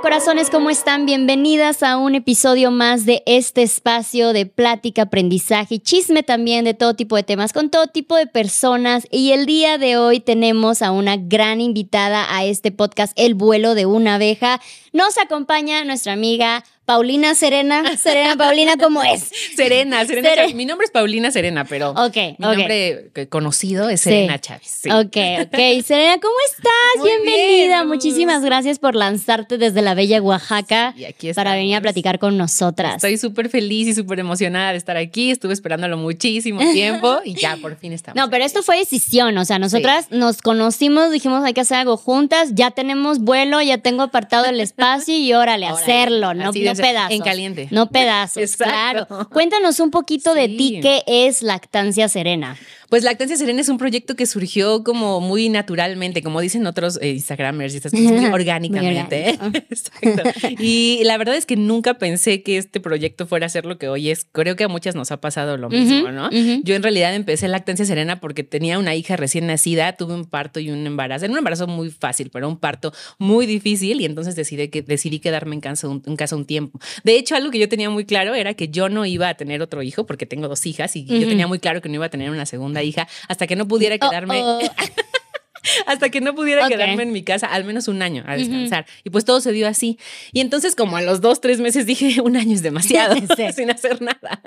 corazones, ¿cómo están? Bienvenidas a un episodio más de este espacio de plática, aprendizaje y chisme también de todo tipo de temas con todo tipo de personas. Y el día de hoy tenemos a una gran invitada a este podcast, El vuelo de una abeja. Nos acompaña nuestra amiga Paulina Serena. Serena, Paulina, ¿cómo es? Serena, Serena. Chávez. Mi nombre es Paulina Serena, pero Ok, mi nombre conocido es Sí. Serena Chávez. sí. Ok, ok. Serena, ¿cómo estás? Muy Bienvenida. bien. Muchísimas gracias por lanzarte desde la bella Oaxaca Y aquí para venir a platicar con nosotras. Estoy súper feliz y súper emocionada de estar aquí. Estuve esperándolo muchísimo tiempo y ya por fin estamos. No, pero esto fue decisión, o sea, nosotras nos conocimos, dijimos hay que hacer algo juntas, ya tenemos vuelo, ya tengo apartado el espacio y órale, Órale, hacerlo, no, pedazos. en caliente. No pedazos, Exacto. claro. Cuéntanos un poquito de ti, ¿qué es Lactancia Serena? Pues Lactancia Serena es un proyecto que surgió como muy naturalmente, como dicen otros eh, Instagramers y estas cosas, muy orgánicamente. ¿eh? Exacto. Y la verdad es que nunca pensé que este proyecto fuera a ser lo que hoy es. Creo que a muchas nos ha pasado lo mismo, ¿no? Yo en realidad empecé Lactancia Serena porque tenía una hija recién nacida, tuve un parto y un embarazo. Era un embarazo muy fácil, pero un parto muy difícil y entonces decidí, que, decidí quedarme en casa, un, en casa un tiempo. De hecho, algo que yo tenía muy claro era que yo no iba a tener otro hijo porque tengo dos hijas y yo tenía muy claro que no iba a tener una segunda hija hasta que no pudiera Oh, quedarme oh. hasta que no pudiera quedarme en mi casa al menos un año a descansar. Y pues todo se dio así. Y entonces como a los dos, tres meses dije, un año es demasiado, Sí. sin hacer nada.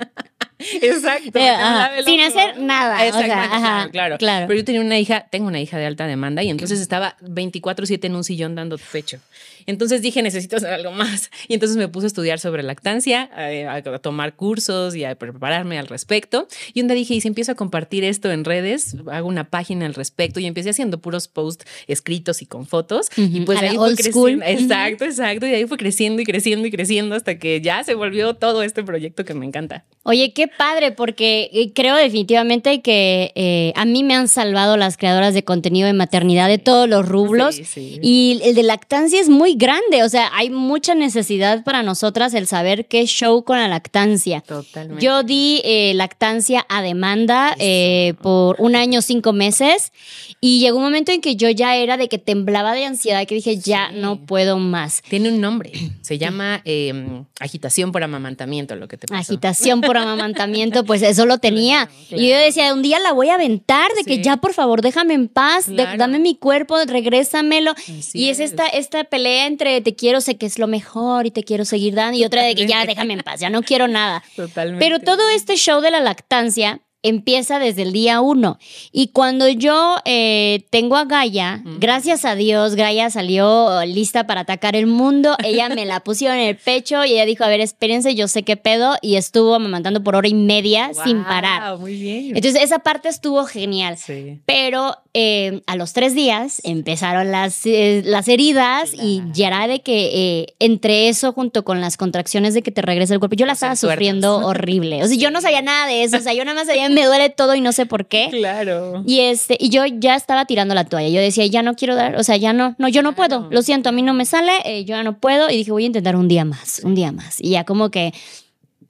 Exacto. Eh, sin hacer nada, o sea, Exactamente, ajá, claro, claro. claro. Pero yo tenía una hija, tengo una hija de alta demanda y entonces estaba 24/7 en un sillón dando pecho. Entonces dije, necesito hacer algo más. Y entonces me puse a estudiar sobre lactancia, a, a tomar cursos y a prepararme al respecto. Y un día dije, y si empiezo a compartir esto en redes, hago una página al respecto y empecé haciendo puros posts escritos y con fotos. Y pues a ahí fue creciendo. Exacto, exacto. Y ahí fue creciendo y creciendo y creciendo hasta que ya se volvió todo este proyecto que me encanta. Oye, qué padre, porque eh, creo definitivamente que eh, a mí me han salvado las creadoras de contenido de maternidad de todos los rublos. Sí, sí. Y el de lactancia es muy grande, o sea, hay mucha necesidad para nosotras el saber qué show con la lactancia. Totalmente. Yo di eh, lactancia a demanda eh, por un año, cinco meses, y llegó un momento en que yo ya era de que temblaba de ansiedad, que dije, ya Sí. no puedo más. Tiene un nombre. Se llama eh, agitación por amamantamiento, lo que te pasó. Agitación por amamantamiento, pues eso lo tenía. Claro, Y yo claro. decía, un día la voy a aventar, de que Sí. ya por favor déjame en paz, de- Claro. dame mi cuerpo, regrésamelo. Así y es, es. esta, esta pelea entre te quiero, sé que es lo mejor y te quiero seguir dando, y otra de que ya déjame en paz, ya no quiero nada. Totalmente. Pero todo este show de la lactancia empieza desde el día uno. Y cuando yo eh, tengo a Gaia, gracias a Dios, Gaia salió lista para atacar el mundo. Ella me la pusieron en el pecho y ella dijo, a ver, espérense, yo sé qué pedo. Y estuvo amamantando por hora y media sin parar. Muy bien. Entonces esa parte estuvo genial. sí. Pero eh, a los tres días empezaron las, eh, las heridas y ya era de que entre eso junto con las contracciones de que te regresa el cuerpo, yo la estaba sufriendo horrible. O sea, yo no sabía nada de eso. O sea, yo nada más sabía, me duele todo y no sé por qué. Claro. Y este, y yo ya estaba tirando la toalla. Yo decía, ya no quiero dar, o sea, ya no, no, yo no puedo. Lo siento, a mí no me sale, eh, yo ya no puedo. Y dije, voy a intentar un día más, un día más. Y ya como que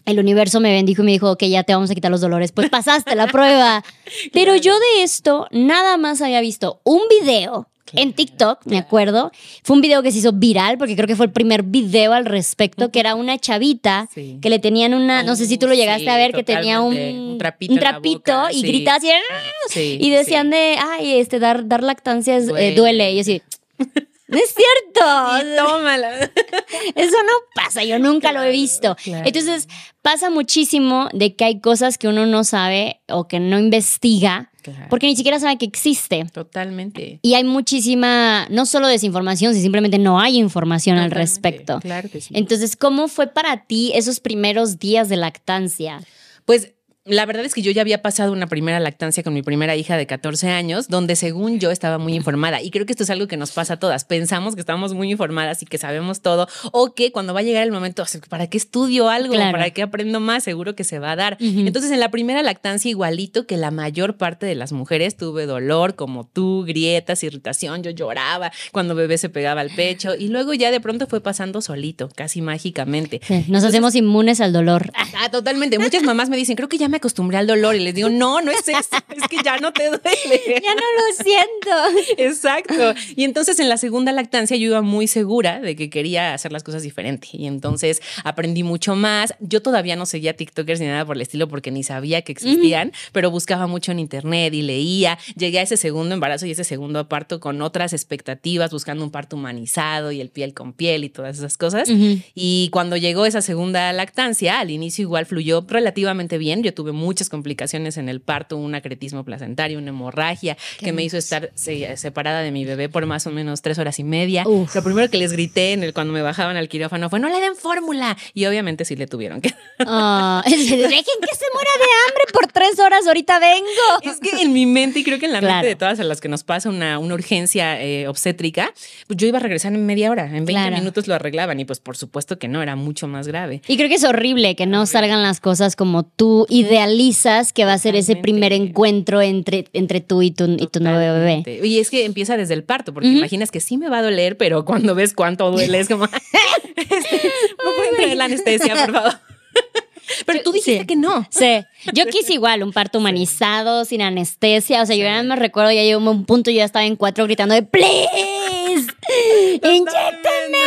el universo me bendijo y me dijo, ok, ya te vamos a quitar los dolores. Pues pasaste la prueba. Pero yo de esto nada más había visto un video. En TikTok, me acuerdo, fue un video que se hizo viral porque creo que fue el primer video al respecto, que era una chavita Sí. que le tenían una, no sé si tú lo llegaste sí, a ver, que tenía un. Un trapito un trapito boca, y sí. gritaba así, Sí, y decían de, ay, este, dar, dar lactancia es- eh, duele. Duele. Y yo así, no es cierto. Y tómala. Eso no pasa, yo nunca lo he visto. claro. Entonces, pasa muchísimo de que hay cosas que uno no sabe o que no investiga Claro. porque ni siquiera sabe que existe. Totalmente. Y hay muchísima, no solo desinformación, sino simplemente no hay información al respecto. Claro que sí. Entonces, ¿cómo fue para ti esos primeros días de lactancia? Pues la verdad es que yo ya había pasado una primera lactancia con mi primera hija de 14 años, donde según yo estaba muy informada. Y creo que esto es algo que nos pasa a todas. Pensamos que estamos muy informadas y que sabemos todo, o que cuando va a llegar el momento, ¿para qué estudio algo? Claro. ¿Para qué aprendo más? Seguro que se va a dar. Entonces, en la primera lactancia, igualito que la mayor parte de las mujeres, tuve dolor, como tú, grietas, irritación. Yo lloraba cuando bebé se pegaba al pecho. Y luego ya de pronto fue pasando solito, casi mágicamente. Nos hacemos inmunes al dolor. Ah, totalmente. Muchas mamás me dicen, creo que ya me me acostumbré al dolor y les digo, no, no es eso, es que ya no te duele. Ya no lo siento. Exacto. Y entonces en la segunda lactancia yo iba muy segura de que quería hacer las cosas diferente y entonces aprendí mucho más. Yo todavía no seguía TikTokers ni nada por el estilo porque ni sabía que existían, pero buscaba mucho en internet y leía. Llegué a ese segundo embarazo y ese segundo parto con otras expectativas, buscando un parto humanizado y el piel con piel y todas esas cosas. Y cuando llegó esa segunda lactancia, al inicio igual fluyó relativamente bien. Yo tuve muchas complicaciones en el parto, un acretismo placentario, una hemorragia que me hizo estar separada de mi bebé por más o menos tres horas y media. Lo primero que les grité en el, cuando me bajaban al quirófano fue no le den fórmula. Y obviamente sí le tuvieron que. Ah, dejen que se muera de hambre por tres horas, ahorita vengo. Es que en mi mente, y creo que en la mente de todas a las que nos pasa una, una urgencia eh, obstétrica, pues yo iba a regresar en media hora, en 20 minutos lo arreglaban y pues por supuesto que no, era mucho más grave. Y creo que es horrible que no salgan las cosas como tú idealizas que va a ser ese primer encuentro entre, entre tú y tu, y tu nuevo bebé. Y es que empieza desde el parto, porque imaginas que sí me va a doler, pero cuando ves cuánto duele es como, este, ¿no pueden traer la anestesia, por favor? Pero tú dijiste que no. Sí. Yo quise igual un parto humanizado, sin anestesia. O sea, yo ya me recuerdo, ya llegó un punto, yo ya estaba en cuatro gritando de ¡Please! ¡Inyectenme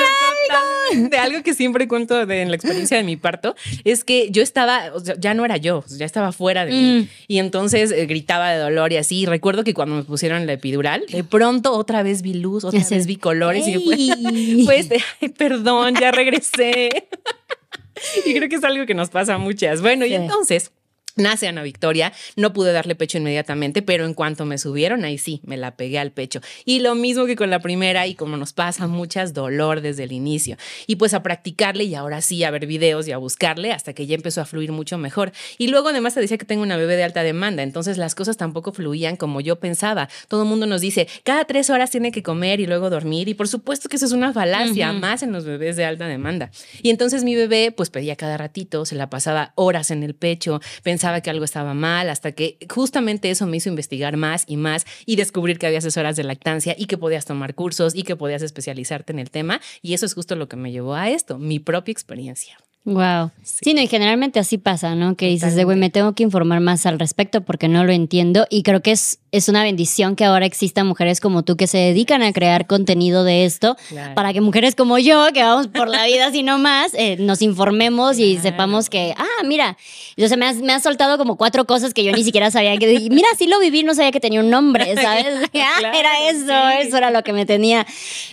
De algo que siempre cuento de, en la experiencia de mi parto es que yo estaba, o sea, ya no era yo, ya estaba fuera de mí. Mm. Y entonces eh, gritaba de dolor y así. recuerdo que cuando me pusieron la epidural, de pronto otra vez vi luz, otra vez vi colores y pues, pues perdón, ya regresé. y creo que es algo que nos pasa a muchas. Bueno, y entonces Nace Ana Victoria, no pude darle pecho inmediatamente, pero en cuanto me subieron, ahí sí, me la pegué al pecho. Y lo mismo que con la primera, y como nos pasa muchas, dolor desde el inicio. Y pues a practicarle y ahora sí a ver videos y a buscarle hasta que ya empezó a fluir mucho mejor. Y luego además te decía que tengo una bebé de alta demanda, entonces las cosas tampoco fluían como yo pensaba. Todo el mundo nos dice, cada tres horas tiene que comer y luego dormir, y por supuesto que eso es una falacia, más en los bebés de alta demanda. Y entonces mi bebé pues pedía cada ratito, se la pasaba horas en el pecho, pensaba que algo estaba mal, hasta que justamente eso me hizo investigar más y más y descubrir que había asesoras de lactancia y que podías tomar cursos y que podías especializarte en el tema. Y eso es justo lo que me llevó a esto, mi propia experiencia. Wow. Sí. no, y generalmente así pasa, ¿no? Que dices, de güey, me tengo que informar más al respecto porque no lo entiendo. Y creo que es, es una bendición que ahora existan mujeres como tú que se dedican a crear contenido de esto para que mujeres como yo, que vamos por la vida así nomás, eh, nos informemos y sepamos que, ah, mira, entonces me has, me has soltado como cuatro cosas que yo ni siquiera sabía que, mira, sí lo viví, no sabía que tenía un nombre, ¿sabes? ah, era eso, eso era lo que me tenía,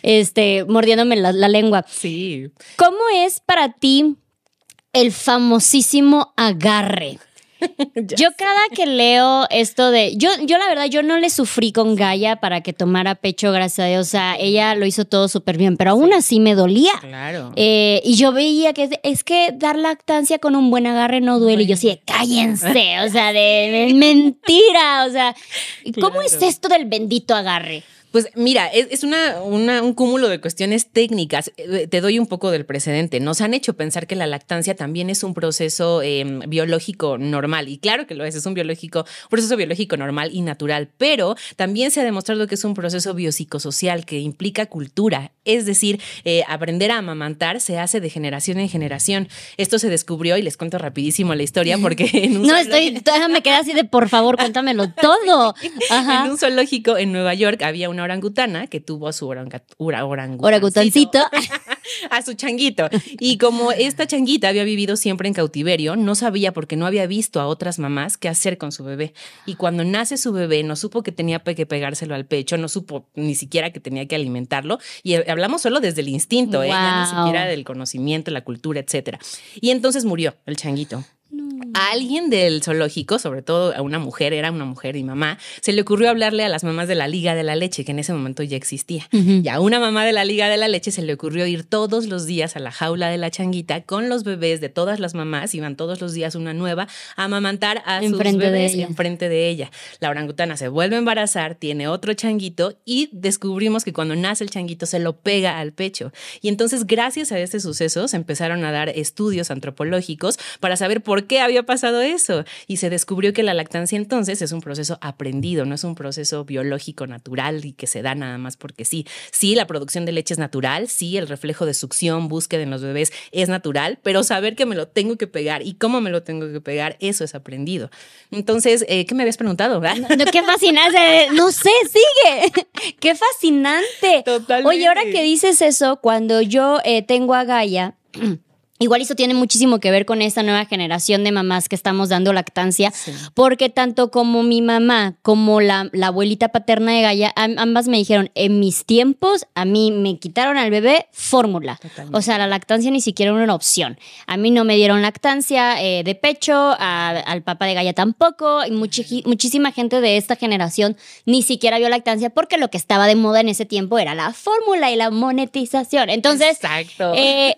este, mordiéndome la, la lengua. Sí. ¿Cómo es para ti? El famosísimo agarre. yo cada que leo esto de, yo, yo la verdad, yo no le sufrí con Gaia para que tomara pecho, gracias a Dios, o sea, ella lo hizo todo súper bien, pero aún así me dolía. Claro. Eh, y yo veía que es, que dar lactancia con un buen agarre no duele, y yo sí, cállense, o sea, de, mentira, o sea, ¿cómo es esto del bendito agarre? Pues mira, es, una, un cúmulo de cuestiones técnicas. Eh, te doy un poco del precedente. Nos han hecho pensar que la lactancia también es un proceso em, biológico normal. Y claro que lo es, es un biológico, proceso biológico normal y natural. Pero también se ha demostrado que es un proceso biopsicosocial que implica cultura. Es decir, eh, aprender a amamantar se hace de generación en generación. Esto se descubrió, y les cuento rapidísimo la historia, porque en un No, estoy, me quedé así de por favor, cuéntamelo todo. En un zoológico en Nueva York había una orangutana que tuvo a su orangutancito. a su changuito. Y como esta changuita había vivido siempre en cautiverio, no sabía porque no había visto a otras mamás qué hacer con su bebé. Y cuando nace su bebé, no supo que tenía que pegárselo al pecho, no supo ni siquiera que tenía que alimentarlo. Y hablamos solo desde el instinto, ¿eh? ni siquiera del conocimiento, la cultura, etc. Y entonces murió el changuito a alguien del zoológico, sobre todo a una mujer, era una mujer y mamá, se le ocurrió hablarle a las mamás de la Liga de la Leche, que en ese momento ya existía. Y a una mamá de la Liga de la Leche se le ocurrió ir todos los días a la jaula de la changuita con los bebés de todas las mamás, iban todos los días una nueva a amamantar a sus bebés enfrente de ella. La orangutana se vuelve a embarazar, tiene otro changuito y descubrimos que cuando nace el changuito se lo pega al pecho. Y entonces, gracias a este suceso, se empezaron a dar estudios antropológicos para saber por qué qué había pasado eso? Y se descubrió que la lactancia entonces es un proceso aprendido, no es un proceso biológico natural y que se da nada más porque sí. Sí, la producción de leche es natural, sí, el reflejo de succión, búsqueda en los bebés es natural, pero saber que me lo tengo que pegar y cómo me lo tengo que pegar, eso es aprendido. Entonces, eh, ¿qué me habías preguntado? No, qué fascinante. No sé, sigue. Qué fascinante. Totalmente. Oye, ahora que dices eso, cuando yo eh, tengo a Gaia, Igual eso tiene muchísimo que ver con esta nueva generación de mamás que estamos dando lactancia, porque tanto como mi mamá como la, abuelita paterna de Gaia, ambas me dijeron, en mis tiempos a mí me quitaron al bebé fórmula. O sea, la lactancia ni siquiera era una opción. A mí no me dieron lactancia eh, de pecho, al papá de Gaia tampoco, y muchísima gente de esta generación ni siquiera vio lactancia porque lo que estaba de moda en ese tiempo era la fórmula y la monetización. Entonces, Exacto. Eh,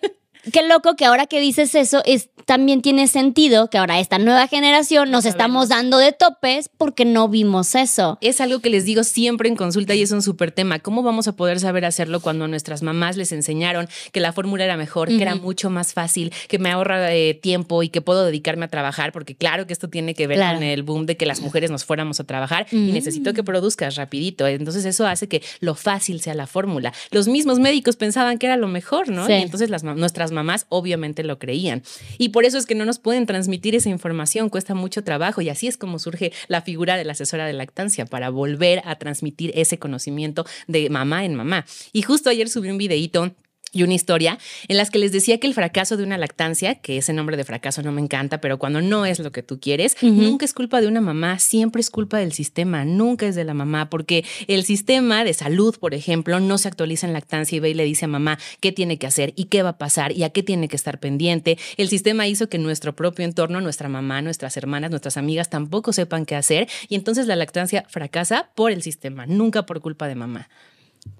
qué loco que ahora que dices eso, es, también tiene sentido que ahora esta nueva generación nos estamos dando de topes porque no vimos eso. Es algo que les digo siempre en consulta y es un súper tema. ¿Cómo vamos a poder saber hacerlo cuando nuestras mamás les enseñaron que la fórmula era mejor, que era mucho más fácil, que me ahorra eh, tiempo y que puedo dedicarme a trabajar? Porque claro que esto tiene que ver con el boom de que las mujeres nos fuéramos a trabajar y necesito que produzcas rapidito. Entonces eso hace que lo fácil sea la fórmula. Los mismos médicos pensaban que era lo mejor, ¿no? Y entonces las, nuestras mamás obviamente lo creían. Y por eso es que no nos pueden transmitir esa información, cuesta mucho trabajo y así es como surge la figura de la asesora de lactancia para volver a transmitir ese conocimiento de mamá en mamá. Y justo ayer subí un videíto y una historia en las que les decía que el fracaso de una lactancia, que ese nombre de fracaso no me encanta, pero cuando no es lo que tú quieres, nunca es culpa de una mamá, siempre es culpa del sistema, nunca es de la mamá, porque el sistema de salud, por ejemplo, no se actualiza en lactancia y ve y le dice a mamá qué tiene que hacer y qué va a pasar y a qué tiene que estar pendiente. El sistema hizo que nuestro propio entorno, nuestra mamá, nuestras hermanas, nuestras amigas tampoco sepan qué hacer y entonces la lactancia fracasa por el sistema, nunca por culpa de mamá.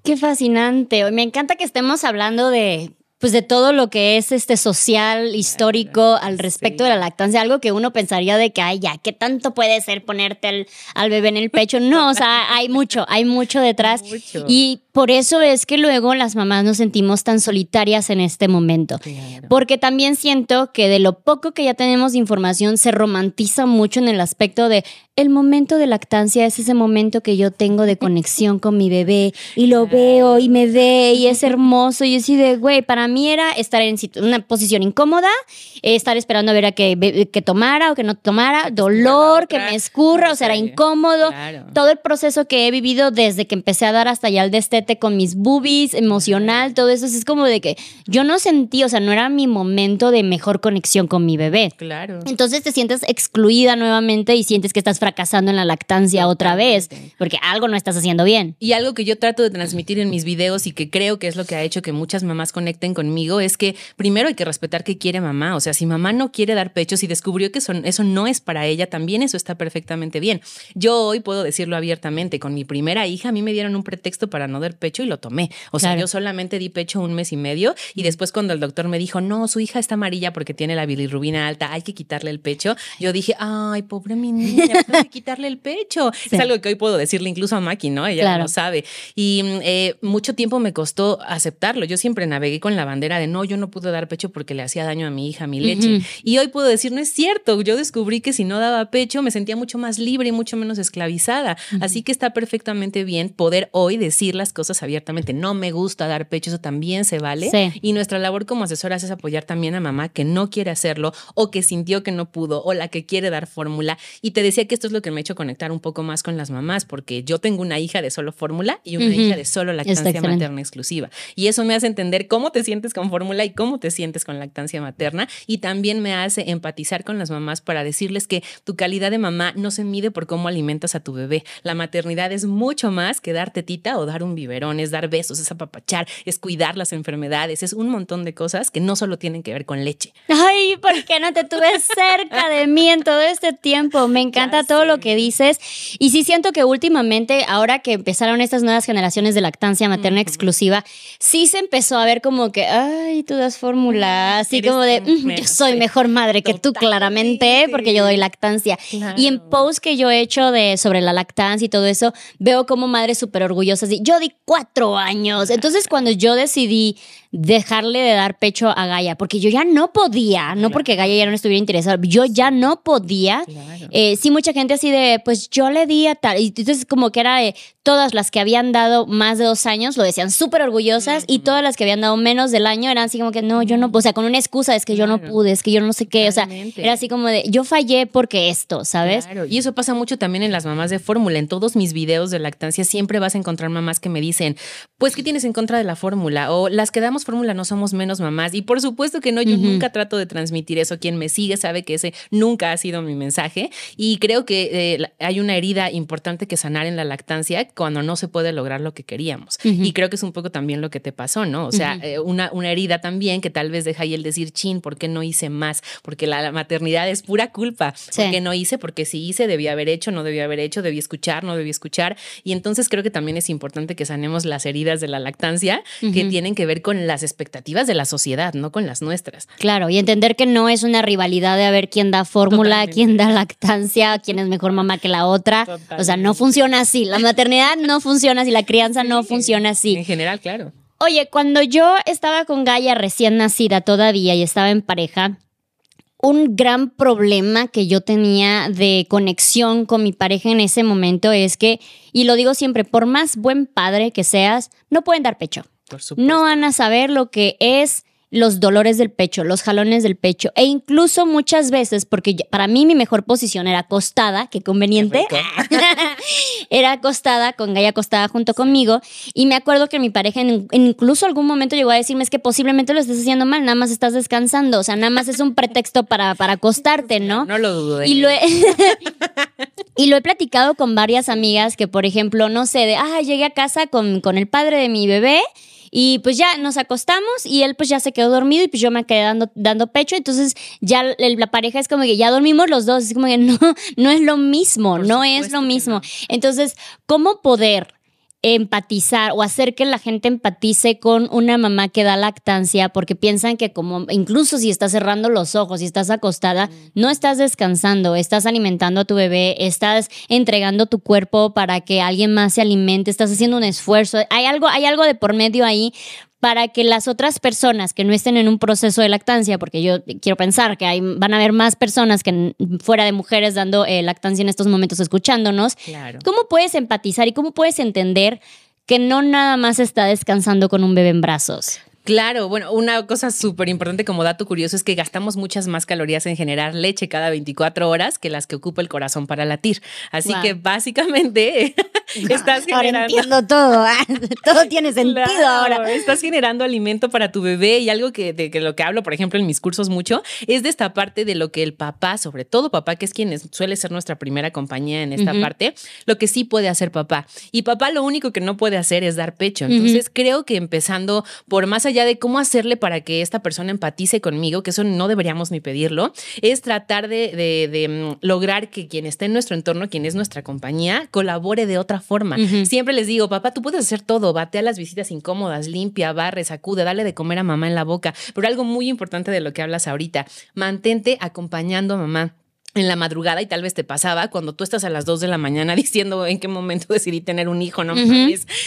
Qué fascinante. Me encanta que estemos hablando de pues de todo lo que es este social, histórico al respecto de la lactancia, algo que uno pensaría de que, ay, ya, ¿qué tanto puede ser ponerte al bebé en el pecho? No, o sea, hay mucho, hay mucho detrás. Y por eso es que luego las mamás nos sentimos tan solitarias en este momento. Porque también siento que de lo poco que ya tenemos información se romantiza mucho en el aspecto de el momento de lactancia es ese momento que yo tengo de conexión con mi bebé y lo veo y me ve y es hermoso. Y así de, güey, para mí era estar en una posición incómoda, estar esperando a ver a que, que tomara o que no tomara, dolor, que me escurra, o sea, era incómodo. Todo el proceso que he vivido desde que empecé a dar hasta ya el destete con mis boobies, emocional, todo eso, es como de que yo no sentí, o sea, no era mi momento de mejor conexión con mi bebé. Claro. Entonces te sientes excluida nuevamente y sientes que estás fracasando en la lactancia otra vez, porque algo no estás haciendo bien. Y algo que yo trato de transmitir en mis videos y que creo que es lo que ha hecho que muchas mamás conecten conmigo es que primero hay que respetar qué quiere mamá. O sea, si mamá no quiere dar pecho, si descubrió que eso no es para ella, también eso está perfectamente bien. Yo hoy puedo decirlo abiertamente. Con mi primera hija, a mí me dieron un pretexto para no dar pecho y lo tomé. O sea, yo solamente di pecho un mes y medio y después cuando el doctor me dijo, no, su hija está amarilla porque tiene la bilirrubina alta, hay que quitarle el pecho, yo dije, ay, pobre mi niña, hay que quitarle el pecho. Es algo que hoy puedo decirle incluso a Maki, ¿no? Ella lo sabe. Y eh, mucho tiempo me costó aceptarlo. Yo siempre navegué con la bandera de no, yo no pude dar pecho porque le hacía daño a mi hija, mi leche. Y hoy puedo decir, no es cierto. Yo descubrí que si no daba pecho me sentía mucho más libre y mucho menos esclavizada. Así que está perfectamente bien poder hoy decir las cosas abiertamente. No me gusta dar pecho, eso también se vale. Y nuestra labor como asesoras es apoyar también a mamá que no quiere hacerlo o que sintió que no pudo o la que quiere dar fórmula. Y te decía que esto es lo que me ha hecho conectar un poco más con las mamás, porque yo tengo una hija de solo fórmula y una hija de solo lactancia materna exclusiva. Y eso me hace entender cómo te sientes con fórmula y cómo te sientes con lactancia materna. Y también me hace empatizar con las mamás para decirles que tu calidad de mamá no se mide por cómo alimentas a tu bebé. La maternidad es mucho más que dar tetita o dar un biberón, es dar besos, es apapachar, es cuidar las enfermedades, es un montón de cosas que no solo tienen que ver con leche. Ay, ¿por qué no te tuve cerca de mí en todo este tiempo? Me encanta todo lo que dices. Y sí siento que últimamente, ahora que empezaron estas nuevas generaciones de lactancia materna exclusiva, sí se empezó a ver como que, ay, tú das fórmula, así como de, mm, yo soy mejor madre que tú claramente, porque yo doy lactancia. Y en post que yo he hecho de sobre la lactancia y todo eso, veo como madres súper orgullosas. Y yo di cuatro años. Entonces, cuando yo decidí dejarle de dar pecho a Gaia, porque yo ya no podía, no porque Gaia ya no estuviera interesada, yo ya no podía. Eh, sí, mucha gente así de, pues yo le di a tal. Y entonces, como que era de todas las que habían dado más de dos años, lo decían súper orgullosas, y todas las que habían dado menos del año eran así como que no, yo no, o sea, con una excusa, es que yo no pude, es que yo no sé qué, o sea, era así como de, yo fallé porque esto, ¿sabes? Claro, y eso pasa mucho también en las mamás de fórmula. En todos mis videos de lactancia siempre vas a encontrar mamás que me dicen, pues, ¿qué tienes en contra de la fórmula? O las que damos fórmula no somos menos mamás. Y por supuesto que no, yo nunca trato de transmitir eso. Quien me sigue sabe que ese nunca ha sido mi mensaje. Y creo que eh, hay una herida importante que sanar en la lactancia cuando no se puede lograr lo que queríamos. Y creo que es un poco también lo que te pasó, ¿no? O sea, eh, una, una herida también que tal vez deja ahí el decir, chin, ¿por qué no hice más? Porque la, maternidad es pura culpa. ¿Por qué no hice? Porque si hice, debía haber hecho, no debía haber hecho, debía escuchar, no debía escuchar. Y entonces creo que también es importante que sanemos las heridas de la lactancia que tienen que ver con las expectativas de la sociedad, no con las nuestras. Claro, y entender que no es una rivalidad de a ver quién da fórmula, quién da lactancia, quién es mejor mamá que la otra. O sea, no funciona así. La maternidad no funciona así, la crianza no funciona así. En general, claro. Oye, cuando yo estaba con Gaia recién nacida todavía y estaba en pareja, un gran problema que yo tenía de conexión con mi pareja en ese momento es que, y lo digo siempre, por más buen padre que seas, no pueden dar pecho. no van a saber lo que es los dolores del pecho, los jalones del pecho e incluso muchas veces, porque para mí mi mejor posición era acostada, qué conveniente, era acostada con Gaia acostada junto conmigo y me acuerdo que mi pareja en, incluso algún momento llegó a decirme es que posiblemente lo estés haciendo mal, nada más estás descansando, o sea, nada más es un pretexto para, para acostarte, ¿no? No lo dudo. y, lo he, y lo he platicado con varias amigas que, por ejemplo, no sé, de, ah, llegué a casa con, con el padre de mi bebé y pues ya nos acostamos y él pues ya se quedó dormido y pues yo me quedé dando, dando pecho. Entonces ya la pareja es como que ya dormimos los dos. Es como que no, no es lo mismo, no es lo mismo. Entonces, ¿cómo poder empatizar o hacer que la gente empatice con una mamá que da lactancia porque piensan que como incluso si estás cerrando los ojos y estás acostada, no estás descansando, estás alimentando a tu bebé, estás entregando tu cuerpo para que alguien más se alimente, estás haciendo un esfuerzo. Hay algo hay algo de por medio ahí para que las otras personas que no estén en un proceso de lactancia, porque yo quiero pensar que hay, van a haber más personas que fuera de mujeres dando eh, lactancia en estos momentos escuchándonos, ¿cómo puedes empatizar y cómo puedes entender que no nada más está descansando con un bebé en brazos? Claro, bueno, una cosa súper importante como dato curioso es que gastamos muchas más calorías en generar leche cada 24 horas que las que ocupa el corazón para latir. Así que básicamente estás generando... Ahora entiendo todo, ¿ah? todo tiene sentido ahora. Estás generando alimento para tu bebé y algo que de que lo que hablo, por ejemplo, en mis cursos mucho, es de esta parte de lo que el papá, sobre todo papá, que es quien suele ser nuestra primera compañía en esta parte, lo que sí puede hacer papá. Y papá lo único que no puede hacer es dar pecho. Entonces creo que empezando por más allá de cómo hacerle para que esta persona empatice conmigo, que eso no deberíamos ni pedirlo, es tratar de, mm, lograr que quien esté en nuestro entorno, quien es nuestra compañía, colabore de otra forma. Siempre les digo, papá, tú puedes hacer todo, bate a las visitas incómodas, limpia, barre, sacude, dale de comer a mamá en la boca, pero algo muy importante de lo que hablas ahorita, mantente acompañando a mamá en la madrugada y tal vez te pasaba cuando tú estás a las 2 de la mañana diciendo en qué momento decidí tener un hijo, ¿no?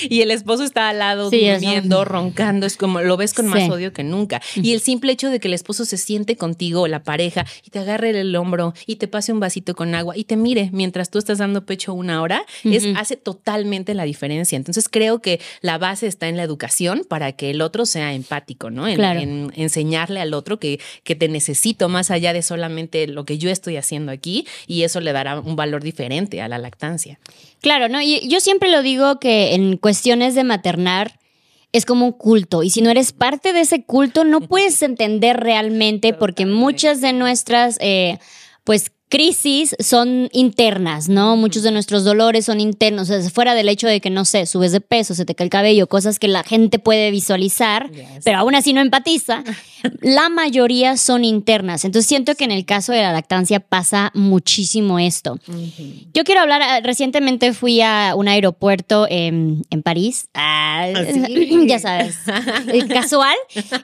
Y el esposo está al lado durmiendo, roncando, es como lo ves con más odio que nunca. Y el simple hecho de que el esposo se siente contigo, la pareja, y te agarre el hombro y te pase un vasito con agua y te mire mientras tú estás dando pecho una hora, es, hace totalmente la diferencia. Entonces creo que la base está en la educación para que el otro sea empático, ¿no? En, enseñarle al otro que, que te necesito más allá de solamente lo que yo estoy haciendo aquí y eso le dará un valor diferente a la lactancia. Claro, ¿no? Y yo siempre lo digo que en cuestiones de maternar es como un culto y si no eres parte de ese culto no puedes entender realmente porque muchas de nuestras eh, pues crisis son internas, ¿no? Muchos de nuestros dolores son internos, o sea, fuera del hecho de que, no sé, subes de peso, se te cae el cabello, cosas que la gente puede visualizar, pero aún así no empatiza, la mayoría son internas. Entonces siento que en el caso de la lactancia pasa muchísimo esto. Yo quiero hablar, ah, recientemente fui a un aeropuerto en, París, ah, ¿Ah, ya sabes, eh, casual,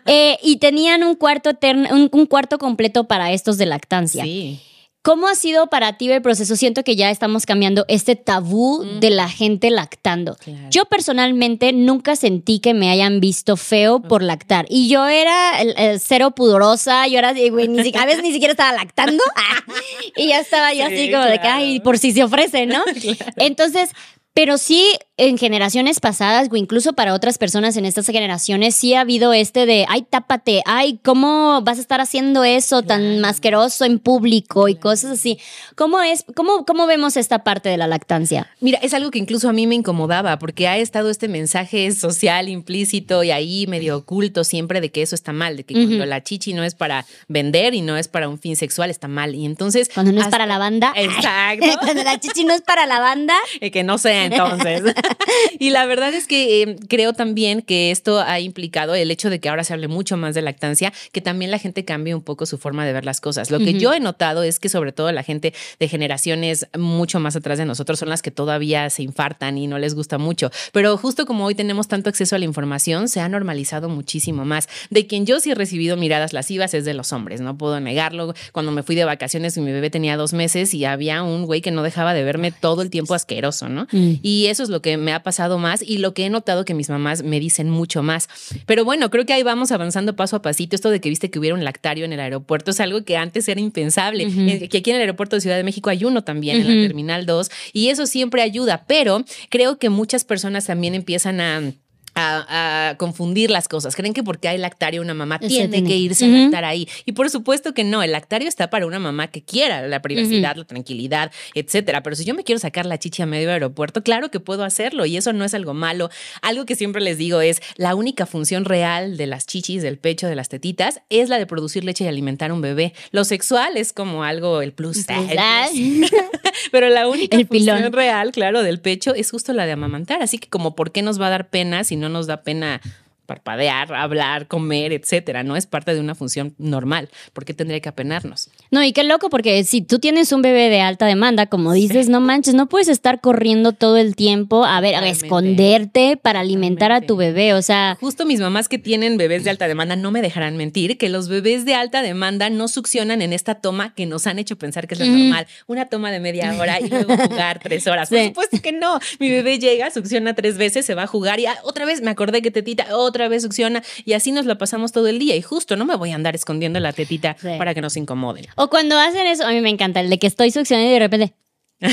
eh, y tenían un cuarto, un, un cuarto completo para estos de lactancia. Sí. ¿Cómo ha sido para ti el proceso? Siento que ya estamos cambiando este tabú de la gente lactando. Claro. Yo personalmente nunca sentí que me hayan visto feo por lactar. Y yo era el- el cero pudorosa, yo era, güey, ni a veces ni siquiera estaba lactando. y ya estaba yo así Sí, como de que, ay, por si se ofrece, ¿no? Entonces, pero sí, en generaciones pasadas, o incluso para otras personas en estas generaciones, sí ha habido este de, ay, tápate, ay, ¿cómo vas a estar haciendo eso tan masqueroso en público y cosas así? ¿Cómo es, cómo, cómo vemos esta parte de la lactancia? Mira, es algo que incluso a mí me incomodaba porque ha estado este mensaje social implícito y ahí medio oculto siempre de que eso está mal, de que cuando la chichi no es para vender y no es para un fin sexual está mal. Y entonces... Cuando no es para la banda. Exacto. Cuando la chichi no es para la banda. Que no sea entonces. y la verdad es que eh, creo también que esto ha implicado el hecho de que ahora se hable mucho más de lactancia, que también la gente cambie un poco su forma de ver las cosas. Lo que yo he notado es que sobre todo la gente de generaciones mucho más atrás de nosotros son las que todavía se infartan y no les gusta mucho. Pero justo como hoy tenemos tanto acceso a la información, se ha normalizado muchísimo más. De quien yo sí he recibido miradas lascivas es de los hombres, no puedo negarlo. Cuando me fui de vacaciones, mi bebé tenía dos meses y había un güey que no dejaba de verme todo el tiempo asqueroso, ¿no? Y eso es lo que me ha pasado más y lo que he notado que mis mamás me dicen mucho más. Pero bueno, creo que ahí vamos avanzando paso a pasito. Esto de que viste que hubiera un lactario en el aeropuerto es algo que antes era impensable. Que aquí en el aeropuerto de Ciudad de México hay uno también, en la Terminal 2, y eso siempre ayuda. Pero creo que muchas personas también empiezan a a, a confundir las cosas. Creen que porque hay lactario una mamá tiene tiene. que irse a lactar ahí. Y por supuesto que no, el lactario está para una mamá que quiera la privacidad, la tranquilidad, etcétera. Pero si yo me quiero sacar la chichi a medio aeropuerto, claro que puedo hacerlo y eso no es algo malo. Algo que siempre les digo es la única función real de las chichis, del pecho, de las tetitas, es la de producir leche y alimentar a un bebé. Lo sexual es como algo, el plus. El ah, plus. Pero la única El función pilón. real, claro, del pecho es justo la de amamantar. Así que como por qué nos va a dar pena si no nos da pena parpadear, hablar, comer, etcétera, no es parte de una función normal, ¿por qué tendría que apenarnos? No, y qué loco, porque si tú tienes un bebé de alta demanda, como dices, no manches, no puedes estar corriendo todo el tiempo a ver, a esconderte para alimentar a tu bebé. O sea, Justo mis mamás que tienen bebés de alta demanda no me dejarán mentir que los bebés de alta demanda no succionan en esta toma que nos han hecho pensar que es lo normal. Una toma de media hora y luego jugar tres horas. Por supuesto que no. Mi bebé llega, succiona tres veces, se va a jugar y ah, otra vez me acordé que tetita, otra vez succiona y así nos la pasamos todo el día. Y justo no me voy a andar escondiendo la tetita Sí. para que nos incomoden. o cuando hacen eso, a mí me encanta, el de que estoy succionando y de repente